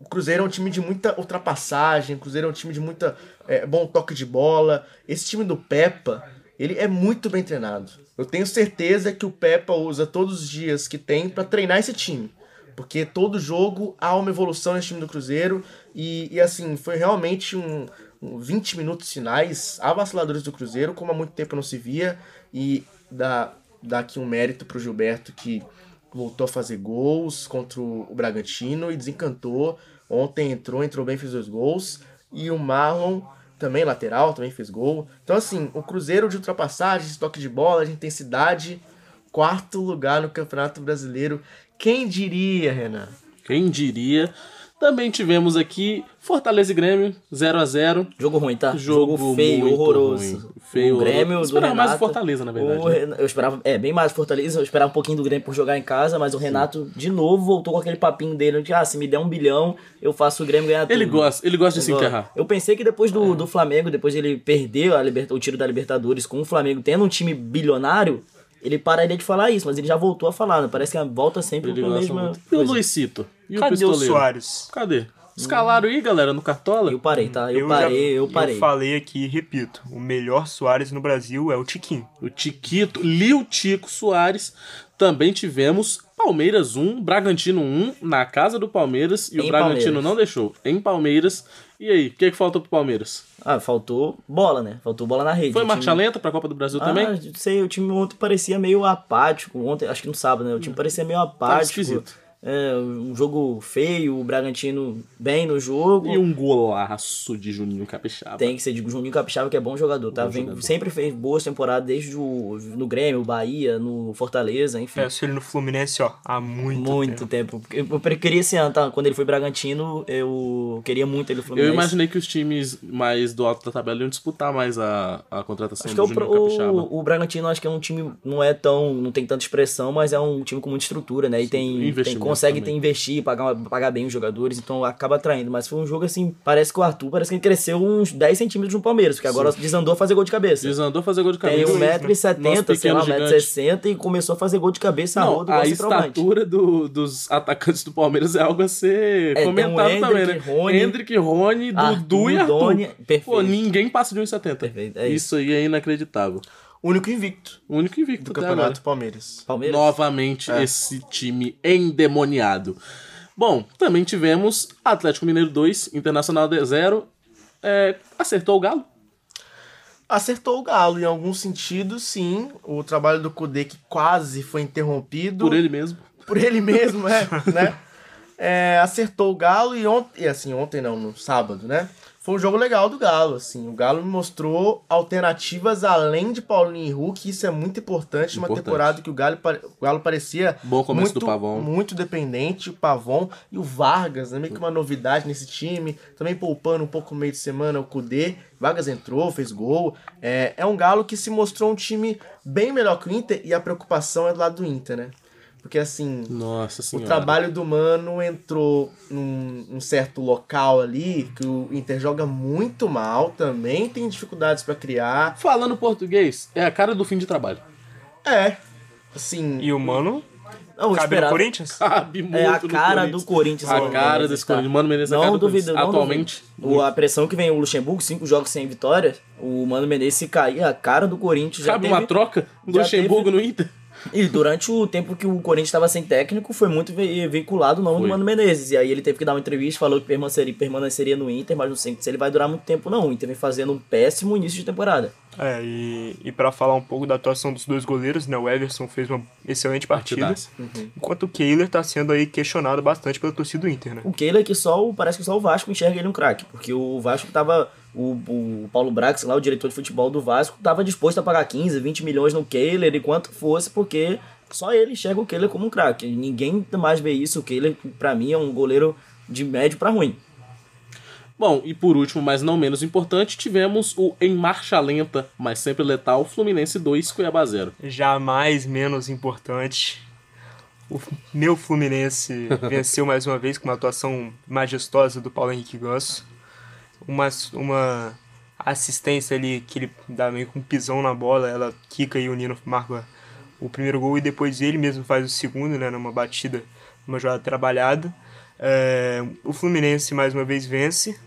o Cruzeiro é um time de muita ultrapassagem, o Cruzeiro é um time de muita é, bom toque de bola. Esse time do Peppa, ele é muito bem treinado. Eu tenho certeza que o Peppa usa todos os dias que tem para treinar esse time. Porque todo jogo há uma evolução nesse time do Cruzeiro. E, e assim, foi realmente um, um 20 minutos finais avassaladores do Cruzeiro, como há muito tempo não se via. E dá, dá aqui um mérito pro Gilberto que voltou a fazer gols contra o Bragantino e desencantou. Ontem entrou, entrou bem, fez dois gols. E o Marlon, também lateral, também fez gol. Então, assim, o Cruzeiro de ultrapassagens, toque de bola, de intensidade, quarto lugar no Campeonato Brasileiro. Quem diria, Renan? Quem diria? Também tivemos aqui Fortaleza e Grêmio, 0 a 0 Jogo ruim, tá? Jogo feio, muito horroroso. ruim. Feio, o Grêmio do Esperava Renato, mais o Fortaleza, na verdade, o né? Eu esperava, é, bem mais o Fortaleza. Eu esperava um pouquinho do Grêmio por jogar em casa, mas o Renato, de novo, voltou com aquele papinho dele de, ah, se me der um bilhão, eu faço o Grêmio ganhar tudo. Ele gosta, ele gosta de se Agora, enterrar. Eu pensei que depois do, do Flamengo, depois ele perder a liberta, o tiro da Libertadores com o Flamengo tendo um time bilionário, ele pararia de falar isso, mas ele já voltou a falar, né? Parece que volta sempre Ele com a gosta mesma. E o coisa. Luizito? E o Cadê o pistoleiro? Soares? Cadê? Escalaram aí, galera, no Cartola? Eu parei, tá? Eu, já- parei, eu parei. Eu falei aqui e repito: o melhor Soares no Brasil é o Tiquinho. O Tiquito, Lil Tico Soares. Também tivemos Palmeiras 1, Bragantino 1, na casa do Palmeiras. E o Em Bragantino Palmeiras. não deixou. Em Palmeiras. E aí, o que, que faltou pro Palmeiras? Ah, faltou bola, né? Faltou bola na rede. Foi O marcha time- lenta pra Copa do Brasil Ah, também? não sei, o time ontem parecia meio apático. Ontem, acho que no sábado, né? O time parecia meio apático. esquisito. É, um jogo feio, o Bragantino bem no jogo. E um golaço de Juninho Capixaba. Tem que ser de Juninho Capixaba, que é bom jogador, tá? Vem- jogador. sempre fez boas temporadas, desde o, no Grêmio, Bahia, no Fortaleza, enfim. Peço ele no Fluminense, ó, há muito, muito tempo. tempo. Eu, eu queria esse ano, tá? Quando ele foi Bragantino, eu queria muito ele no Eu Fluminense. imaginei que os times mais do alto da tabela iam disputar mais a, a contratação Acho que do é o, Juninho pro- Capixaba. o, o Bragantino acho que é um time não é tão não tem tanta expressão, mas é um time com muita estrutura, né? E tem, tem consegue ter investir, pagar pagar bem os jogadores, então acaba atraindo. Mas foi um jogo assim, parece que o Arthur parece que ele cresceu uns 10 centímetros no Palmeiras, porque agora desandou a fazer gol de cabeça. Desandou a fazer gol de Tem cabeça. 1,70m, Nosso sei lá, pequeno 1,60m e começou a fazer gol de cabeça a Não, a centroavante. estatura do- dos atacantes do Palmeiras é algo a ser É, tem comentado também, né? Hendrick, Rony, Hendrick, Rony, Dudu e Arthur. Doni, perfeito. Pô, ninguém passa de 1,70. Perfeito, é isso. isso aí é inacreditável. Único invicto O único invicto do Campeonato agora. Palmeiras. Palmeiras. Novamente É. esse time endemoniado. Bom, também tivemos Atlético Mineiro 2, Internacional de 0. É, acertou o Galo? Acertou o Galo em algum sentido, sim. O trabalho do Kudê que quase foi interrompido. Por ele mesmo. por ele mesmo, é, né? É, acertou o Galo e ontem, e assim, ontem não, no sábado, né? Foi um jogo legal do Galo, assim. O Galo me mostrou alternativas além de Paulinho e Hulk, isso é muito importante numa Importante. temporada que o Galo, o Galo parecia Bom começo muito, do Pavon. muito dependente, o Pavon e o Vargas, né? meio que uma novidade nesse time, também poupando um pouco no meio de semana o Kudê, Vargas entrou, fez gol, é, é um Galo que se mostrou um time bem melhor que o Inter e a preocupação é do lado do Inter, né? Porque assim, Nossa o trabalho do Mano entrou num, num certo local ali que o Inter joga muito mal, também tem dificuldades pra criar. Falando português, é a cara do fim de trabalho. É, assim, E o Mano Não, cabe no. Corinthians? Cabe muito É a cara do Corinthians. A Mano cara Menezes, desse tá? Corinthians. Mano Menezes é a cara Não do duvido, Corinthians. não Atualmente, duvido. O- A pressão que vem o Luxemburgo, cinco jogos sem vitória, o Mano Menezes se cair, a cara do Corinthians já Cabe teve... uma troca do já Luxemburgo teve- no Inter? E durante o tempo que o Corinthians estava sem técnico, foi muito veiculado o nome Foi. do Mano Menezes. E aí ele teve que dar uma entrevista, falou que permaneceria, permaneceria no Inter, mas não sei se ele vai durar muito tempo não. O Inter vem fazendo um péssimo início de temporada. É, e, e para falar um pouco da atuação dos dois goleiros, né? O Everson fez uma excelente partida. Partidaça. Enquanto o Kehler tá sendo aí questionado bastante pela torcida do Inter, né? O Kehler que só, parece que só o Vasco enxerga ele um craque, porque o Vasco tava... O, o Paulo Brax, lá, o diretor de futebol do Vasco, tava disposto a pagar 15, 20 milhões no Kehler, e quanto fosse, porque só ele enxerga o Kehler como um craque. Ninguém mais vê isso. O Kehler, pra mim, é um goleiro de médio pra ruim. Bom, e por último, mas não menos importante, tivemos o em marcha lenta, mas sempre letal, Fluminense 2, Cuiabá 0. Jamais menos importante. O meu Fluminense venceu mais uma vez com uma atuação majestosa do Paulo Henrique Ganso. Uma, uma assistência ali que ele dá meio com um pisão na bola, ela quica e o Nino marca o primeiro gol e depois ele mesmo faz o segundo, né, numa batida, numa jogada trabalhada. É, o Fluminense mais uma vez vence,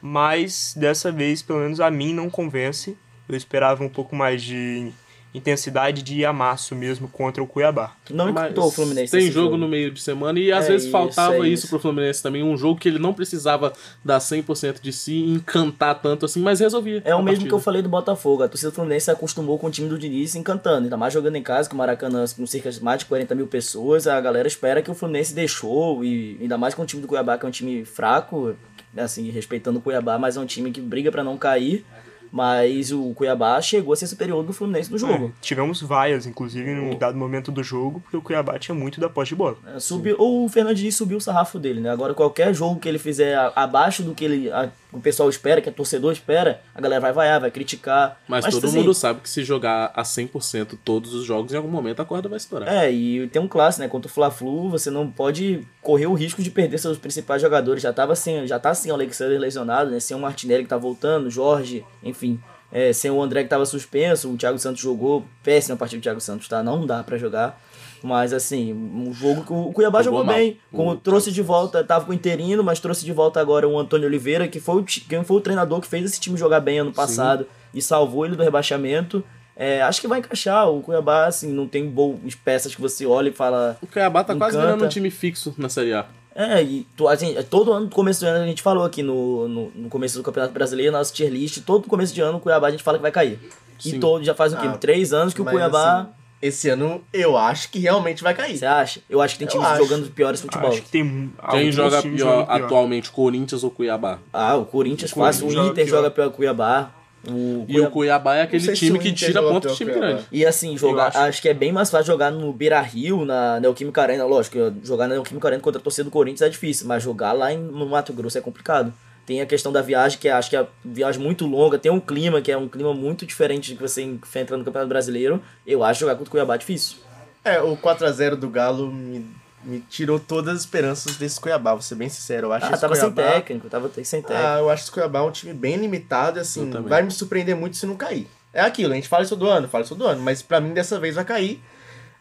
mas dessa vez, pelo menos a mim, não convence. Eu esperava um pouco mais de intensidade de amasso mesmo contra o Cuiabá. Não encantou o Fluminense. Tem nesse jogo, no meio de semana e às É vezes isso, faltava é isso isso. pro Fluminense também. Um jogo que ele não precisava dar 100% de si, encantar tanto assim, mas resolvia. É o mesmo partida. que eu falei do Botafogo. A torcida do Fluminense se acostumou com o time do Diniz encantando. Ainda mais jogando em casa, com o Maracanã com cerca de mais de 40 mil pessoas. A galera espera que o Fluminense deixou. E ainda mais com o time do Cuiabá, que é um time fraco, assim, respeitando o Cuiabá, mas é um time que briga pra não cair. Mas o Cuiabá chegou a ser superior do Fluminense no jogo. É, tivemos vaias, inclusive, em um dado momento do jogo, porque o Cuiabá tinha muito da posse de bola. É, Subiu, o Fernando Diniz subiu o sarrafo dele, né? Agora qualquer jogo que ele fizer abaixo do que ele, a- o pessoal espera, que o torcedor espera, a galera vai vaiar, vai criticar. Mas, todo assim, mundo sabe que se jogar a 100% todos os jogos, em algum momento a corda vai estourar. É, e tem um clássico, né? Contra o Fla-Flu, você não pode correr o risco de perder seus principais jogadores. Já tava sem, já tá sem o Alexander lesionado, né? Sem o Martinelli que tá voltando, Jorge, enfim. É, sem o André que tava suspenso, o Thiago Santos jogou péssima partida do Thiago Santos, tá? Não dá pra jogar. Mas assim, um jogo que o Cuiabá Jogou jogou, mal. bem. O Como trouxe de volta, tava com o interino, mas trouxe de volta agora o Antônio Oliveira, que foi o, quem foi o treinador que fez esse time jogar bem ano passado e salvou ele do rebaixamento. É, acho que vai encaixar. O Cuiabá, assim, não tem boas peças que você olha e fala. O Cuiabá tá quase Encanta. virando um time fixo na Série A. É, e to- assim, todo ano, no começo do ano, a gente falou aqui no, no, no começo do Campeonato Brasileiro, nosso tier list, todo começo de ano o Cuiabá a gente fala que vai cair. Sim. E todo, já faz o quê? Ah, Três anos que o Mas, Cuiabá. assim, esse ano eu acho que realmente vai cair. Você acha? Eu acho que tem Eu times acho. jogando piores futebol. Acho que tem Quem joga pior pior. atualmente, Corinthians ou Cuiabá? Ah, o Corinthians O fácil, o Inter joga joga pior que o Cuiabá. O E o Cuiabá é aquele time que tira ponto de time Cuiabá. grande. E assim, jogar, acho. acho. que é bem mais fácil jogar no Beira Rio, na Neoquímica Arena. Lógico, jogar na Neoquímica Arena contra a torcida do Corinthians é difícil, mas jogar lá em, no Mato Grosso é complicado. Tem a questão da viagem, que acho que é viagem muito longa, tem um clima, que é um clima muito diferente do que você enfrenta no Campeonato Brasileiro. Eu acho jogar contra o Cuiabá difícil. É, o 4x0 do Galo me, me tirou todas as esperanças desse Cuiabá, vou ser bem sincero. Eu acho ah, tava Cuiabá... sem técnico, tava sem ah, técnico. Ah, eu acho que Cuiabá é um time bem limitado, assim, vai me surpreender muito se não cair. É aquilo, a gente fala isso do ano, fala isso do ano, mas para mim dessa vez vai cair.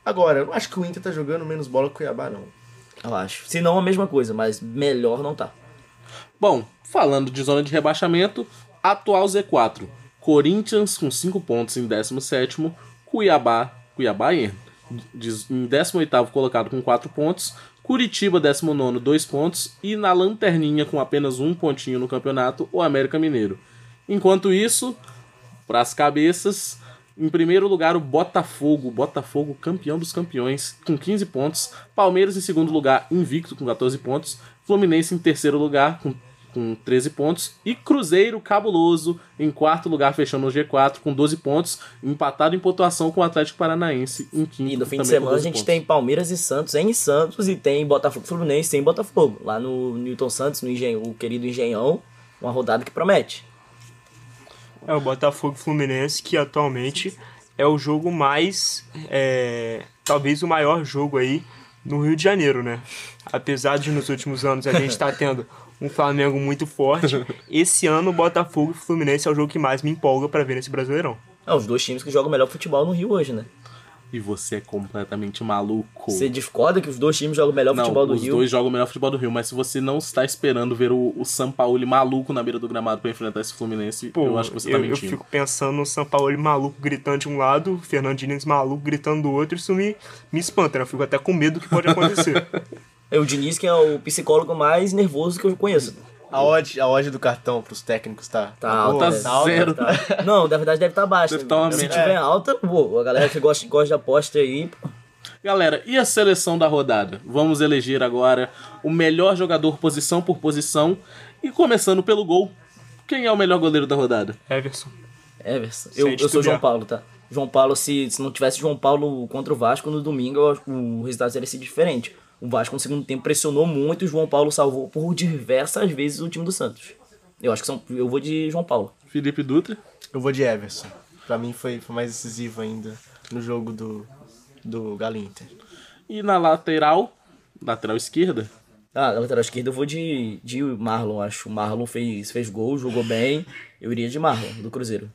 Agora, eu acho que o Inter tá jogando menos bola que o Cuiabá, não. Eu acho. Se não, a mesma coisa, mas melhor não tá. Bom, falando de zona de rebaixamento, atual Z4. Corinthians com 5 pontos em 17, Cuiabá, Cuiabá e 18 colocado com 4 pontos, Curitiba, 19, 2 pontos, e na lanterninha com apenas um pontinho no campeonato, o América Mineiro. Enquanto isso, para as cabeças, em primeiro lugar o Botafogo, Botafogo campeão dos campeões, com 15 pontos, Palmeiras em segundo lugar, invicto, com 14 pontos, Fluminense em terceiro lugar, com com 13 pontos e Cruzeiro cabuloso em quarto lugar fechando o G4 com 12 pontos, empatado em pontuação com o Atlético Paranaense em quinto E no fim de semana a 12 gente pontos. tem Palmeiras e Santos em Santos e tem Botafogo Fluminense em Botafogo. Lá no Newton Santos, no Engenho, o querido Engenhão, uma rodada que promete. É o Botafogo Fluminense, que atualmente é o jogo mais. é, talvez o maior jogo aí no Rio de Janeiro, né? Apesar de nos últimos anos a gente estar tendo um Flamengo muito forte, esse ano o Botafogo e Fluminense é o jogo que mais me empolga pra ver nesse Brasileirão. É os dois times que jogam melhor futebol no Rio hoje, né? E você é completamente maluco. Você discorda que os dois times jogam melhor Não, futebol do os Rio? dois jogam o melhor futebol do Rio, mas se você não está esperando ver o, o São Paulo maluco na beira do gramado para enfrentar esse Fluminense, Pô, eu acho que você tá eu, eu mentindo. fico pensando no São Paulo maluco gritando de um lado, o Fernando Diniz maluco gritando do outro, isso me, me espanta, né? Eu fico até com medo do que pode acontecer. É o Diniz, que é o psicólogo mais nervoso que eu conheço. A odd, a odd do cartão pros técnicos tá. Tá alta. Tá né? zero. Tá- Não, na verdade deve estar baixa. Deve tá uma Se merda. tiver alta, pô, a galera que gosta, gosta de aposta aí, pô. Galera, e a seleção da rodada? Vamos eleger agora o melhor jogador posição por posição e começando pelo gol. Quem é o melhor goleiro da rodada? Everson. Everson. Eu, eu sou. João Paulo, tá? João Paulo, se, se não tivesse João Paulo contra o Vasco no domingo, eu acho que o resultado teria sido diferente. O Vasco no segundo tempo pressionou muito e o João Paulo salvou por diversas vezes o time do Santos. Eu acho que são, eu vou de João Paulo. Felipe Dutra. Eu vou de Everson. Pra mim foi, foi mais decisivo ainda no jogo do, do Galo Inter. E na lateral, lateral esquerda, Ah, na lateral esquerda eu vou de, de Marlon, acho. O Marlon fez, fez gol, jogou bem. Eu iria de Marlon, do Cruzeiro.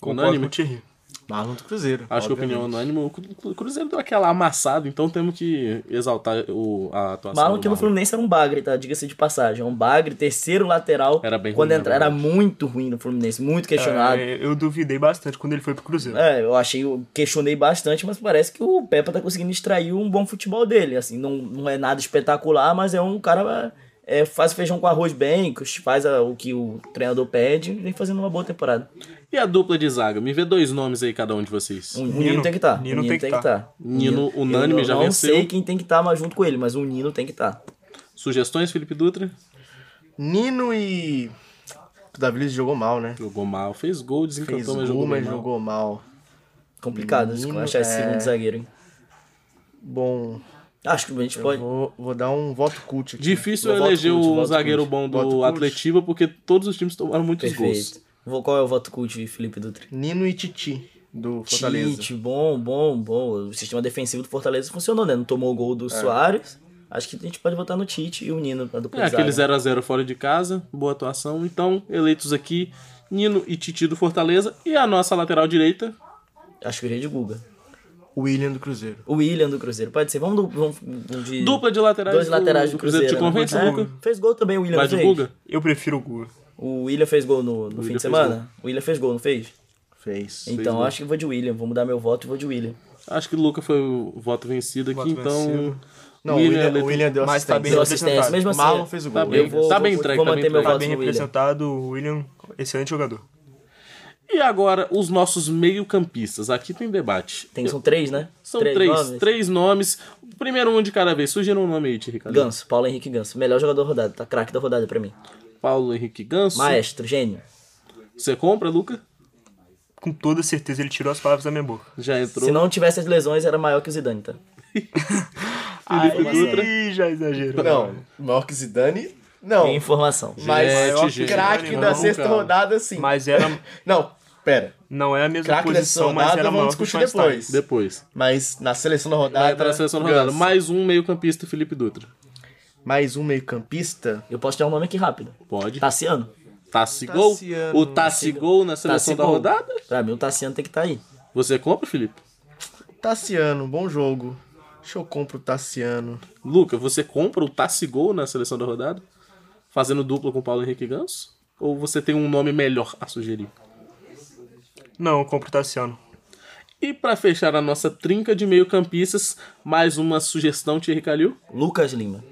Concordo Unânime? com o Thierry. Marlon do Cruzeiro. Acho que a opinião unânime, o Cru- o Cruzeiro deu aquela amassada, então temos que exaltar o, a atuação Marlon que no. Fluminense era um bagre, tá? Diga-se de passagem. É um bagre, terceiro lateral. Era bem Quando ruim, entra, era muito ruim no Fluminense, muito questionado. É, eu duvidei bastante quando ele foi pro Cruzeiro. É, eu achei, eu questionei bastante, mas parece que o Pepa tá conseguindo extrair um bom futebol dele. Assim, não, não é nada espetacular, mas é um cara. É, faz feijão com arroz bem, faz a- o que o treinador pede e vem fazendo uma boa temporada. E a dupla de zaga? Me vê dois nomes aí, cada um de vocês. O, Nino. Nino tem que estar. Nino o Nino tem tem que estar. Nino, unânime, eu já não venceu. sei quem tem que estar mais junto com ele, mas o Nino tem que estar. Sugestões, Felipe Dutra? Nino e. O Davi Luiz jogou mal, né? Jogou mal. Fez gol, desencantou, Fez mas gol, jogou mas mal. jogou mal. Complicado Nino, achar esse é. segundo zagueiro, hein? Bom, Acho que a gente eu pode. vou, vou dar um voto cult aqui. Difícil eleger cult, um zagueiro cult. bom do Voto. Atletiba, porque todos os times tomaram muitos gols. Perfeito. Vou, qual é o voto cult, Felipe Dutra? Nino e Titi, do Fortaleza. Tite, bom, bom, bom. O sistema defensivo do Fortaleza funcionou, né? Não tomou o gol do Soares. Acho que a gente pode votar no Tite e o Nino pra dupla É, aquele zaga. 0x0 fora de casa, boa atuação. Então, eleitos aqui, Nino e Titi do Fortaleza. E a nossa lateral direita, Acho que iria de Guga. William do Cruzeiro. O William do Cruzeiro. Pode ser. Vamos, do, vamos de. dupla de laterais Dois laterais do Cruzeiro. Te né? convence, É, Luca? Fez gol também o William, Vai de fez? Guga? Eu prefiro o Guga. O William fez gol no, no fim de fez semana? O William fez gol, não fez? Fez. Então gol. acho que vou de William. Vou mudar meu voto e vou de William. Acho que o Luca foi o voto vencido aqui, Voto então... vencido. Não, o William William, William deu Mas tá assistência. bem Deu assistência. Mesmo O assim, Marlon fez o gol. Tá bem, eu vou, tá bem vou, entregue, vou tá manter bem meu entregue. voto Bem no William. representado, o William, excelente jogador. E agora, os nossos meio-campistas. Aqui tem debate. Tem, são três, né? São três, três, nomes. nomes. Primeiro um de cada vez. Sugira um nome aí, Ricardo. Ganso, Paulo Henrique Ganso. Melhor jogador da rodada. Tá craque da rodada pra mim. Paulo Henrique Ganso. Maestro, gênio. Você compra, Luca? Com toda certeza ele tirou as palavras da minha boca. Já entrou. Se não tivesse as lesões, era maior que o Zidane, tá? Aí já exagerou. Não, maior que Zidane, não. Tem informação. Mas craque da sexta rodada, sim. Mas era, Não, pera. não é a mesma Craque posição, mas rodada era vamos discutir depois. Depois. Mas na seleção da rodada. Vai pra seleção da rodada. Ganso. Mais um meio-campista, Felipe Dutra. Mais um meio-campista. Eu posso ter um nome aqui rápido. Pode. Tassiano. Tassigol? Tassiano. O Tassigol na seleção da rodada? Pra mim, o Tassiano tem que estar aí. Você compra, Felipe? Tassiano, bom jogo. Deixa eu compro o Tassiano. Luca, você compra o Tassigol na seleção da rodada? Fazendo dupla com o Paulo Henrique Ganso? Ou você tem um nome melhor a sugerir? Não, eu compro o Tassiano. E pra fechar a nossa trinca de meio-campistas, mais uma sugestão, Thierry Calil. Lucas Lima.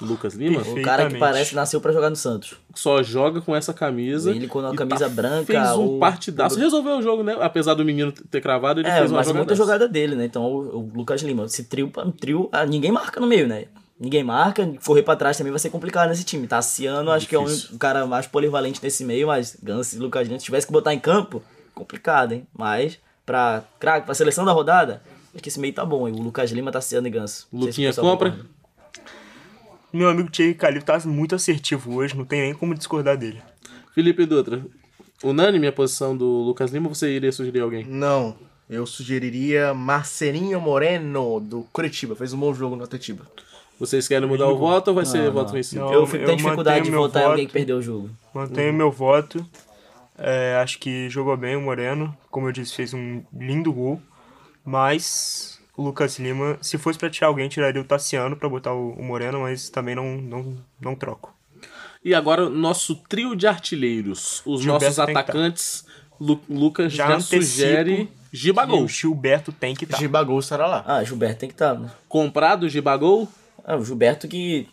Lucas Lima, O cara que parece nasceu pra jogar no Santos. só joga com essa camisa. Ele com uma e camisa branca, Fez um o- partidaço. Resolveu o jogo, né? Apesar do menino ter cravado, ele É, fez uma mas jogada. muita jogada dele, né? Então, o, o Lucas Lima, esse trio, trio ah, ninguém marca no meio, né? Ninguém marca, correr pra trás também vai ser complicado nesse time. Tassiano, acho que é o único- o cara mais polivalente nesse meio, mas Gans e Lucas Lima, se tivesse que botar em campo, complicado, hein? Mas, pra, craque, pra seleção da rodada, acho que esse meio tá bom, hein? O Lucas Lima, Tassiano e Ganso. Não se Luquinha pessoal compra? concorda. Meu amigo Thierry Calil tá muito assertivo hoje, não tem nem como discordar dele. Felipe Dutra, unânime a posição do Lucas Lima, você iria sugerir alguém? Não, eu sugeriria Marcelinho Moreno, do Curitiba. Fez um bom jogo no Atletiba. Vocês querem mudar o voto ou vai ser voto vencido? Não, Eu eu tenho dificuldade de votar em alguém voto. que perdeu o jogo. Mantenho meu voto. É, acho que jogou bem o Moreno. Como eu disse, fez um lindo gol. Mas o Lucas Lima, se fosse pra tirar alguém, tiraria o Tassiano pra botar o, o Moreno, mas também não, não, não troco. E agora, nosso trio de artilheiros. Os Gilberto nossos tá. atacantes. Lu- Lucas já, Já sugere E Gibagol. o Gilberto tem que estar. Gibagol estará lá. Ah, Gilberto tem que estar, né? Comprado Gibagol? Ah, o Gilberto que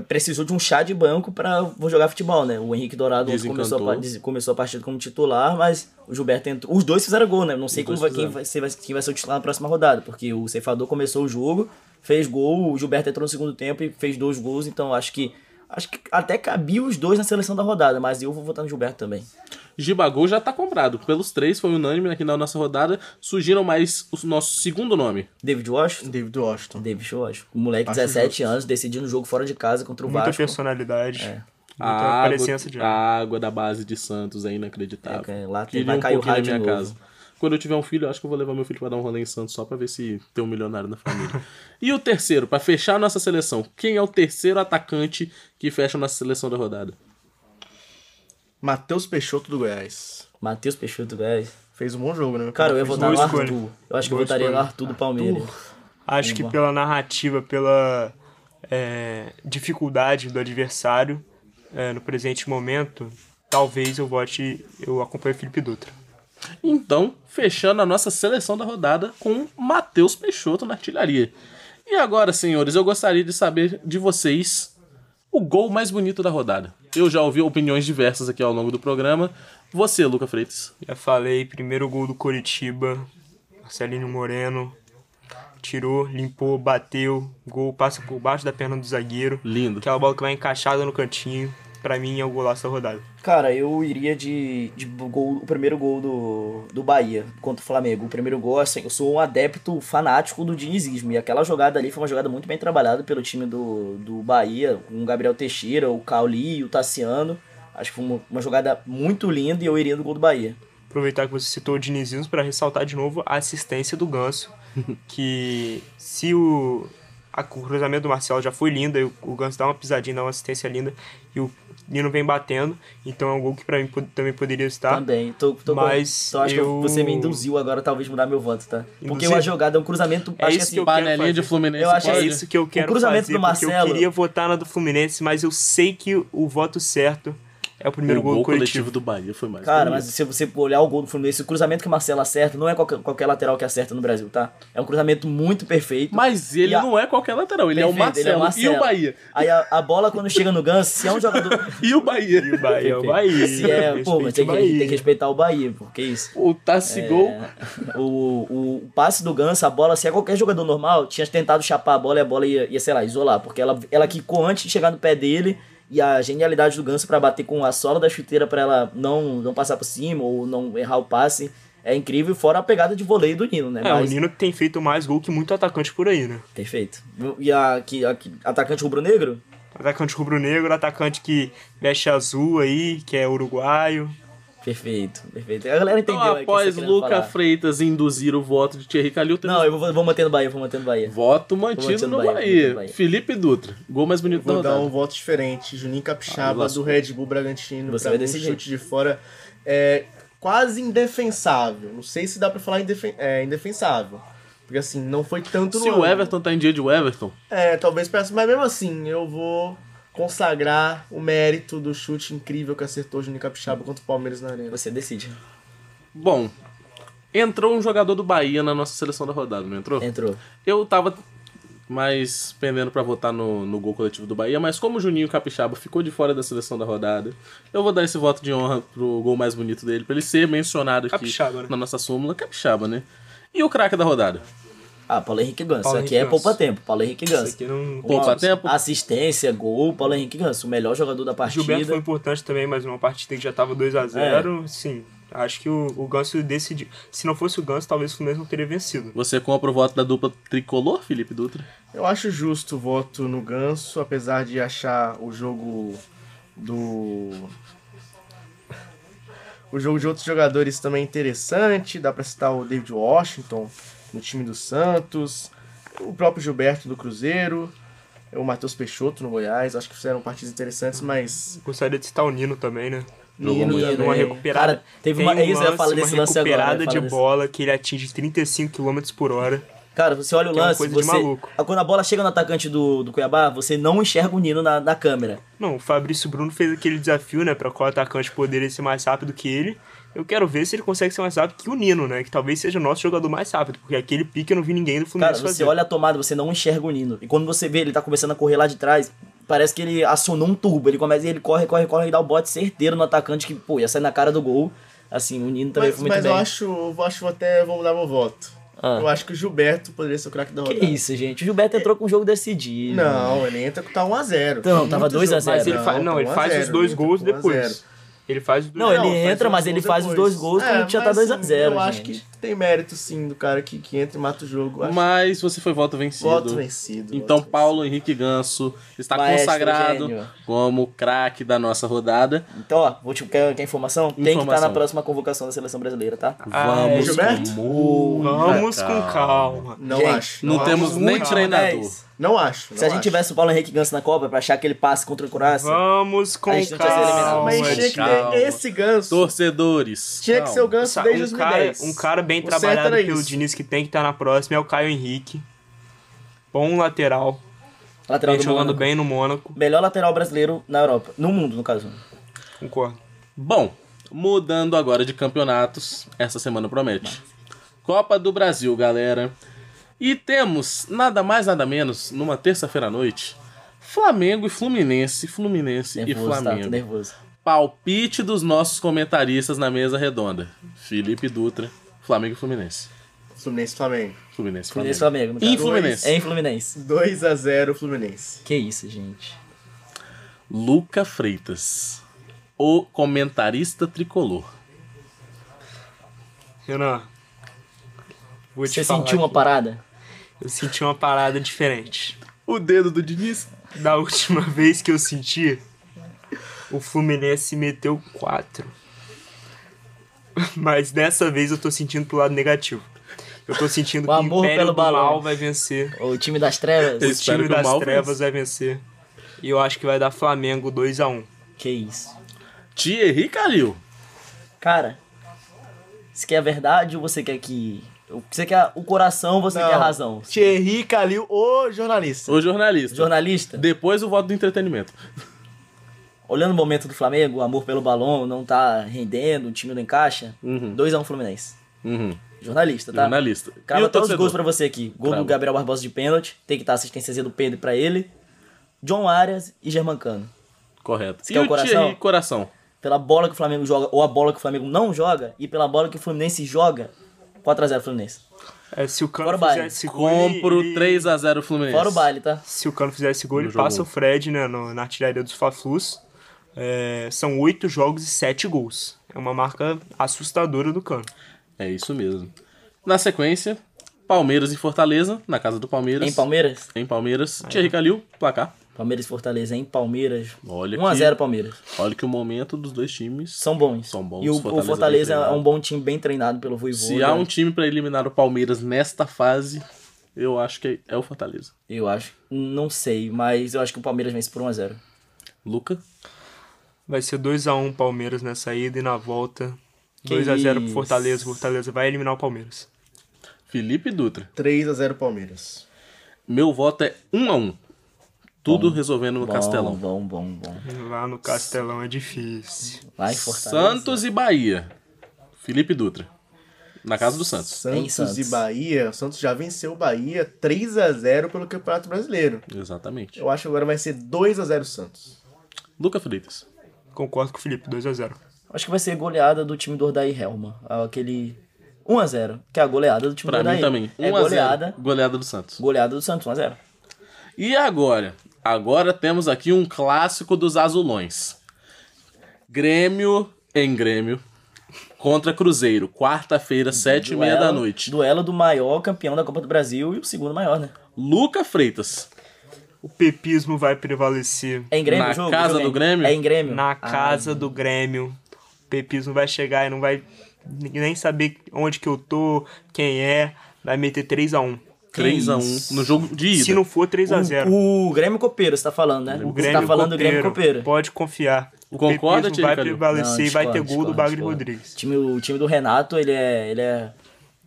precisou de um chá de banco pra vou jogar futebol, né? O Henrique Dourado começou a, começou a partida como titular, mas o Gilberto entrou. Os dois fizeram gol, né? Não sei como vai, quem, vai ser, quem vai ser o titular na próxima rodada, porque o Ceifador começou o jogo, fez gol, o Gilberto entrou no segundo tempo e fez dois gols, então acho que acho que até cabia os dois na seleção da rodada, mas eu vou votar no Gilberto também. Gibagol já tá comprado. Pelos três, foi unânime aqui na nossa rodada. Surgiram mais o nosso segundo nome. David Washington? David Washington. David Washington. O moleque de Acho 17 anos decidindo o jogo fora de casa contra o Muita Vasco. personalidade. É. A Muita água, presença de a água da base de Santos é inacreditável. É, é, lá tem- vai um cair o na rádio minha novo. casa. Quando eu tiver um filho, eu acho que eu vou levar meu filho pra dar um rolê em Santos só pra ver se tem um milionário na família. e o terceiro, pra fechar a nossa seleção, quem é o terceiro atacante que fecha a nossa seleção da rodada? Matheus Peixoto do Goiás. Matheus Peixoto, velho. Fez um bom jogo, né? Cara, eu ia votar no Boa escolha. Arthur. Eu acho que eu Boa votaria no escolha. Arthur do Palmeiras. Acho que Uma. pela narrativa, pela é, dificuldade do adversário é, no presente momento, talvez eu vote, eu acompanhe o Felipe Dutra. Então, fechando a nossa seleção da rodada com Matheus Peixoto na artilharia. E agora, senhores, eu gostaria de saber de vocês o gol mais bonito da rodada. Eu já ouvi opiniões diversas aqui ao longo do programa. Você, Luca Freitas. Já falei, primeiro gol do Coritiba, Marcelinho Moreno, tirou, limpou, bateu, gol passa por baixo da perna do zagueiro. Lindo. Aquela bola que vai encaixada no cantinho, pra mim é o golaço da rodada. Cara, eu iria de, de gol, o primeiro gol do, do Bahia contra o Flamengo. O primeiro gol, assim, eu sou um adepto fanático do dinizismo. E aquela jogada ali foi uma jogada muito bem trabalhada pelo time do, do Bahia, com o Gabriel Teixeira, o Cauli e o Tassiano. Acho que foi uma, uma jogada muito linda e eu iria do gol do Bahia. Aproveitar que você citou o dinizismo para ressaltar de novo a assistência do Ganso, que se o, a- o cruzamento do Marcelo já foi linda, e o, o Ganso dá uma pisadinha, dá uma assistência linda, e o Nino vem batendo, então é um gol que pra mim também poderia estar. Também. Tô, tô com- Mas então acho que eu- você me induziu agora, talvez mudar meu voto, tá? Porque Induzir? uma jogada, um cruzamento. É acho isso que que eu assim, quero Panelinha de fazer. Fluminense Eu acho É isso que eu quero cruzamento fazer, do porque eu Marcelo- queria votar na do Fluminense, mas eu sei que o voto certo é o primeiro o gol, gol do coletivo. coletivo do Bahia foi mais Cara, bonito. mas se você olhar o gol do Fluminense, o cruzamento que o Marcelo acerta não é qualquer, qualquer lateral que acerta no Brasil, tá? É um cruzamento muito perfeito. Mas ele a- não é qualquer lateral, ele, é o, Perfeito, ele Marcelo, é e o Bahia. Aí a, a bola, quando chega no Ganso, se é um jogador. E o Bahia. E o Bahia é o Bahia. se é. Pô, mas tem o que, tem que respeitar o Bahia, pô, que isso. O Tassigol. É, o, o, o passe do Ganso, a bola, se é qualquer jogador normal, tinha tentado chapar a bola e a bola ia, ia sei lá, isolar. Porque ela, ela quicou antes de chegar no pé dele. E a genialidade do Ganso pra bater com a sola da chuteira pra ela não, não passar por cima ou não errar o passe é incrível. Fora a pegada de voleio do Nino, né? É, Mas- o Nino tem feito mais gol que muito atacante por aí, né? Perfeito. E a, que, a, que- atacante rubro-negro? Atacante rubro-negro, atacante que veste azul aí, que é uruguaio. Perfeito, perfeito. A galera entendeu Então, o que após Luca falar. Freitas induzir o voto de Thierry Calil, Não, eu vou, vou manter no Bahia, vou manter no Bahia. voto mantido no no Bahia, Bahia. Bahia. Felipe Dutra, gol mais bonito da Vou dar um voto diferente. Juninho Ah, Capixaba lascou. do Red Bull Bragantino. Você vai mim, um decidir. chute de fora é quase indefensável. Não sei se dá pra falar indefen é, indefensável. Porque assim, não foi tanto Se no o ângulo. Everton tá em dia de Everton, É, talvez peça, mas mesmo assim, eu vou consagrar o mérito do chute incrível que acertou o Juninho Capixaba contra o Palmeiras na Arena. Você decide. bom, entrou um jogador do Bahia na nossa seleção da rodada, não entrou? Entrou. Eu tava mais pendendo pra votar no, no gol coletivo do Bahia, mas como o Juninho Capixaba ficou de fora da seleção da rodada, eu vou dar esse voto de honra pro gol mais bonito dele, pra ele ser mencionado aqui Capixaba, né? na nossa súmula. Capixaba, né? E o craque da rodada? Ah, Paulo Henrique Ganso. Paulo Isso aqui é Henrique Ganso. poupa-tempo. Paulo Henrique Isso Ganso. aqui não... Poupa Uma tempo? Assistência, gol, Paulo Henrique Ganso. O melhor jogador da partida. Gilberto foi importante também, mas uma partida que já tava 2 a 0 Sim, acho que o, o Ganso decidiu. Se não fosse o Ganso, talvez o Fluminense não teria vencido. Você compra o voto da dupla tricolor, Felipe Dutra? Eu acho justo o voto no Ganso, apesar de achar o jogo do. O jogo de outros jogadores também interessante. Dá pra citar o David Washington no time do Santos, o próprio Gilberto do Cruzeiro, o Matheus Peixoto no Goiás. Acho que fizeram partidas interessantes, mas. Gostaria de citar o Nino também, né? Nino também. Uma recuperada. Cara, teve uma- um é isso, eu ia lance, falar uma desse lance agora, eu ia recuperada de desse- bola que ele atinge 35 km por hora. Cara, você olha o Que é uma lance, coisa de você. maluco. Ah, Quando a bola chega no atacante do, do Cuiabá, você não enxerga o Nino na, na câmera. Não, o Fabrício Bruno fez aquele desafio, né, para qual atacante poderia ser mais rápido que ele. Eu quero ver se ele consegue ser mais rápido que o Nino, né, que talvez seja o nosso jogador mais rápido, porque aquele pique eu não vi ninguém do Cara, Fluminense você fazer. olha a tomada, você não enxerga o Nino. E quando você vê ele tá começando a correr lá de trás, parece que ele acionou um turbo. Ele começa, ele corre, corre, corre e dá o bote certeiro no atacante que, pô, ia sair na cara do gol. Assim, o Nino também Mas, foi muito mas bem. eu acho, eu acho que vou até vou mudar meu voto. Ah. Eu acho que o Gilberto poderia ser o craque da Que rodada. isso, gente? O Gilberto entrou com o jogo decidido. Não, ele entra com tá 1x0. Então, tava 2 a 0. Mas ele Não, faz, não, tá ele 1 a faz 0, os dois gols com 1 a 0. depois. Ele faz os dois Não, ele faz entra, mas ele faz os dois gols quando É, tinha mas, tá 2 a 0, Eu acho gente. que tem mérito sim do cara que, que entra e mata o jogo. Acho Mas você foi voto vencido. voto vencido. Então, voto Paulo Henrique Ganso está Maestro, consagrado gênio. como craque da nossa rodada. Então, ó, vou te, quer, quer informação? Tem que estar Informação. na próxima convocação da seleção brasileira, tá? Vamos Gilberto? com Vamos com calma. Não Gente, acho. Não acho. temos nem treinador. 10. Não acho. Se a gente acho. tivesse o Paulo Henrique Ganso na Copa pra achar aquele passe contra o Croácia, Vamos com A gente não tinha calma. Mas tinha que calma. ter esse ganso. Torcedores. Tinha que ser o ganso desde um, cara, 2010. um cara bem O trabalhado pelo isso. Diniz que tem que estar na próxima é o Caio Henrique. Bom lateral. lateral Vem do jogando Mônaco. bem no Mônaco. Melhor lateral brasileiro na Europa. No mundo, no caso. Concordo. Bom, mudando agora de campeonatos, essa semana promete. Copa do Brasil, galera. E temos nada mais nada menos numa terça-feira à noite, Flamengo e Fluminense, Fluminense Nervoso, e tá? Tô Flamengo. nervoso. Palpite dos nossos comentaristas na mesa redonda. Felipe Dutra, Flamengo e Fluminense. Fluminense e Flamengo. Fluminense, Fluminense Flamengo. Flamengo. Em. Fluminense. Em Fluminense. 2x0 Fluminense. Que isso, gente. Luca Freitas, o comentarista tricolor. Renan. Vou te Você falar sentiu uma aqui. parada? Eu senti uma parada diferente. O dedo do Diniz? Da última vez que eu senti, o Fluminense meteu 4. Mas dessa vez eu tô sentindo pro lado negativo. Eu tô sentindo O que o amor Império pelo do balão. Mal vai vencer. O time das trevas? Eu O espero time o das Mal trevas vença. vai vencer. E eu acho que vai dar Flamengo 2x1. Que isso. Thierry Calil. Cara, você quer a verdade ou você quer que... Você quer o coração você Não. quer a razão? Thierry Calil, o jornalista. O jornalista. Jornalista, Depois o voto do entretenimento. olhando o momento do Flamengo, o amor pelo balão não tá rendendo, o time não encaixa. 2x1 Fluminense. Uhum. Jornalista, tá? Jornalista. Crava todos os gols pra você aqui. Gol Crava. do Gabriel Barbosa de pênalti. Tem que estar assistência do Pedro pra ele. John Arias e Germancano. Correto. Você e quer o o coração? Thierry Coração? Pela bola que o Flamengo joga ou a bola que o Flamengo não joga e pela bola que o Fluminense joga. 4x0 Fluminense. É, se o Cano Fora o baile. fizesse gol, Compro ele- 3x0 Fluminense. Fora o baile, tá? Se o Cano fizesse gol, No ele jogo. passa o Fred né, no- na artilharia dos Fla-Flus. É, são oito jogos e sete gols. É uma marca assustadora do Cano. É isso mesmo. Na sequência, Palmeiras e Fortaleza, na casa do Palmeiras. Em Palmeiras. Em Palmeiras. Thierry Calil, placar. Palmeiras e Fortaleza em Palmeiras. Olha 1x0 que- Palmeiras. Olha que o momento dos dois times. São bons. São bons. E o o Fortaleza Fortaleza, bem é um bom time bem treinado pelo Voivoda. Se há um time pra eliminar o Palmeiras nesta fase, eu acho que é o Fortaleza. Eu acho. Não sei, mas eu acho que o Palmeiras vence por 1x0. Luca? Vai ser 2x1 Palmeiras na saída e na volta. Que 2x0 pro. Fortaleza. Fortaleza vai eliminar o Palmeiras. Felipe Dutra. 3x0 Palmeiras. Meu voto é 1 a 1 Tudo resolvendo no Bom, Castelão. Bom, bom, bom. Lá no Castelão é difícil. Vai, Fortaleza. Santos e Bahia. Felipe Dutra. Na casa do Santos. Santos, Santos. e Bahia. O Santos já venceu o Bahia 3x0 pelo Campeonato Brasileiro. Exatamente. Eu acho que agora vai ser 2x0 Santos. Luca Freitas. Concordo com o Felipe, 2x0. Acho que vai ser goleada do time do Ordaí Helma. Aquele 1x0, que é a goleada do time Pra do Ordaí. mim também. 1 É a 0 goleada, Goleada do Santos. goleada do Santos, 1x0. E agora? Agora temos aqui um clássico dos azulões. Grêmio em Grêmio contra Cruzeiro. Quarta-feira, sete e meia da noite. Duelo do maior campeão da Copa do Brasil e o segundo maior, né? Luca Freitas. O pepismo vai prevalecer É em Grêmio Na o jogo? casa O jogo do Grêmio? É em Grêmio? na Ah, casa do Grêmio. O pepismo vai chegar e não vai nem saber onde que eu tô, quem é. Vai meter 3x1. 3x1 isso? no jogo de ida. Se não for 3x0. O, o Grêmio Copeiro, você tá falando, né? O você Grêmio tá falando do Grêmio Copeiro. Pode confiar. O Concorda, pepismo vai prevalecer Não, e vai ter discordo, gol do discordo, Bagre discordo. Rodrigues. O time, o time do Renato, ele é, ele é,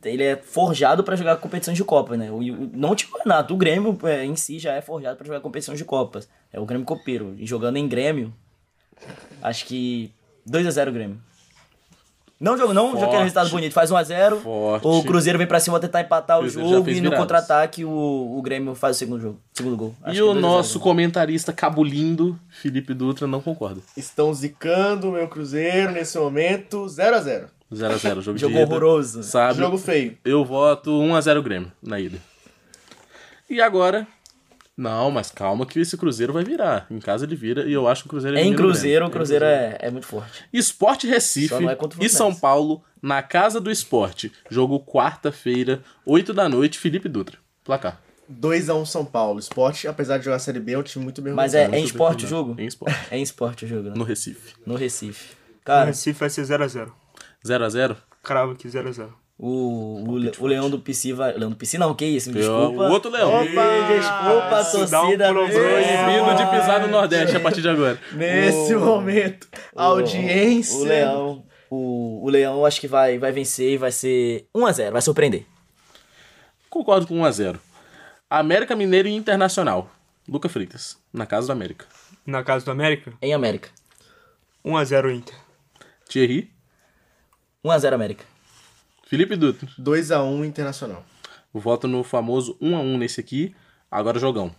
ele é forjado pra jogar competições de Copa, né? O, o- não o time do Renato, o Grêmio é, em si já é forjado pra jogar competições de Copas. É o Grêmio Copeiro. E jogando em Grêmio, acho que 2x0 Grêmio. Não jogo, não, já que é um resultado bonito. Faz 1x0. Forte. O Cruzeiro vem pra cima tentar empatar o já jogo e no contra-ataque o, o Grêmio faz o segundo jogo. Segundo gol. Acho E que o 2 a 0 nosso comentarista cabulindo, Felipe Dutra, não concorda. Estão zicando o meu Cruzeiro nesse momento 0x0. 0x0, jogo de Jogo horroroso. Sabe? Jogo feio. Eu voto 1x0 Grêmio na ida. E agora, Não, mas calma que esse Cruzeiro vai virar. Em casa ele vira e eu acho que o Cruzeiro Em elimina o Cruzeiro, o. Cruzeiro é, é muito forte. Esporte Recife é e. São Paulo na Casa do Esporte. Jogo quarta-feira, 8 da noite, Felipe Dutra. Placar. 2x1 São Paulo. Esporte, apesar de jogar a Série B, é um time muito bem Mas é, é em esporte o jogo? Em esporte. É em esporte o jogo, né? No Recife. No Recife. Cara, Recife vai ser 0x0. 0x0? Cravo aqui 0x0. O, o, o Leão do Pici vai. Leão do Pici não, que isso? Me O desculpa. outro Leão. Opa! Desculpa, Isso dá um torcida. Proibido de pisar no Nordeste a partir de agora. Nesse momento, a audiência. O Leão. O, o Leão acho que vai, vai vencer e vai ser 1x0, vai surpreender. Concordo com 1x0. América Mineiro e Internacional. Luca Freitas, na Casa da América. Na casa do América, Em América. 1x0 Inter. Thierry, 1x0 América. Felipe Dutra. 2x1 Internacional. Voto no famoso 1x1 nesse aqui. Agora jogão.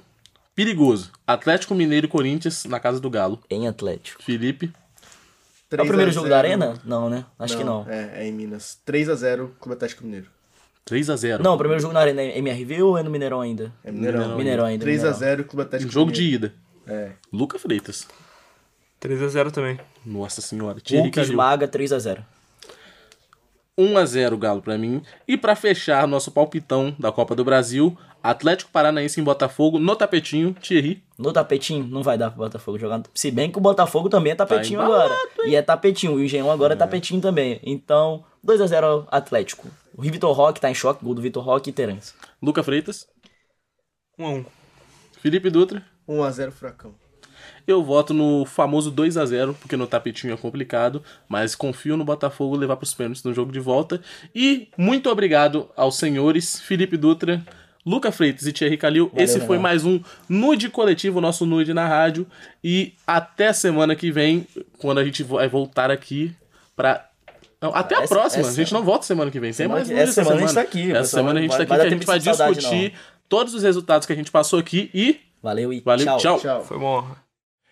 Perigoso. Atlético Mineiro e Corinthians na Casa do Galo. Em Atlético. Felipe. É o primeiro jogo 3x0. da Arena? Não, né? Acho que não. É, é em Minas. 3x0 Clube Atlético Mineiro. 3x0. Não, o primeiro jogo na Arena é MRV ou é no Mineirão ainda? É Mineirão. Mineirão ainda. 3x0 Clube Atlético Jogo de Mineiro. ida. É. Luca Freitas. 3x0 também. Nossa senhora. Thierry Hulk Calil. Esmaga 3x0. 1x0 Galo pra mim. E pra fechar nosso palpitão da Copa do Brasil, Atlético Paranaense em Botafogo, no tapetinho, Thierry. No tapetinho, não vai dar pro Botafogo jogar. Se bem que o Botafogo também é tapetinho embalado, agora. E é tapetinho. O Engenhão agora é, tapetinho também. Então, 2x0 Atlético. O Vitor Roque tá em choque. Gol do Vitor Roque e Terence. Luca Freitas. 1x1. Felipe Dutra. 1x0 Furacão. Eu voto no famoso 2 a 0 porque no tapetinho é complicado, mas confio no Botafogo levar pros pênaltis no jogo de volta. E muito obrigado aos senhores Felipe Dutra, Luca Freitas e Thierry Calil. Esse foi mais um Nude Coletivo, nosso Nude na rádio. E até semana que vem, quando a gente vai voltar aqui pra. Não, até a Essa- próxima. essa- a gente não volta semana que vem. Tem Semana mais que- essa semana a gente tá aqui, Essa semana a gente Vai- tá aqui que a gente vai saudade, discutir todos os resultados que a gente passou aqui e. Valeu e Valeu, tchau. Tchau. Foi uma honra.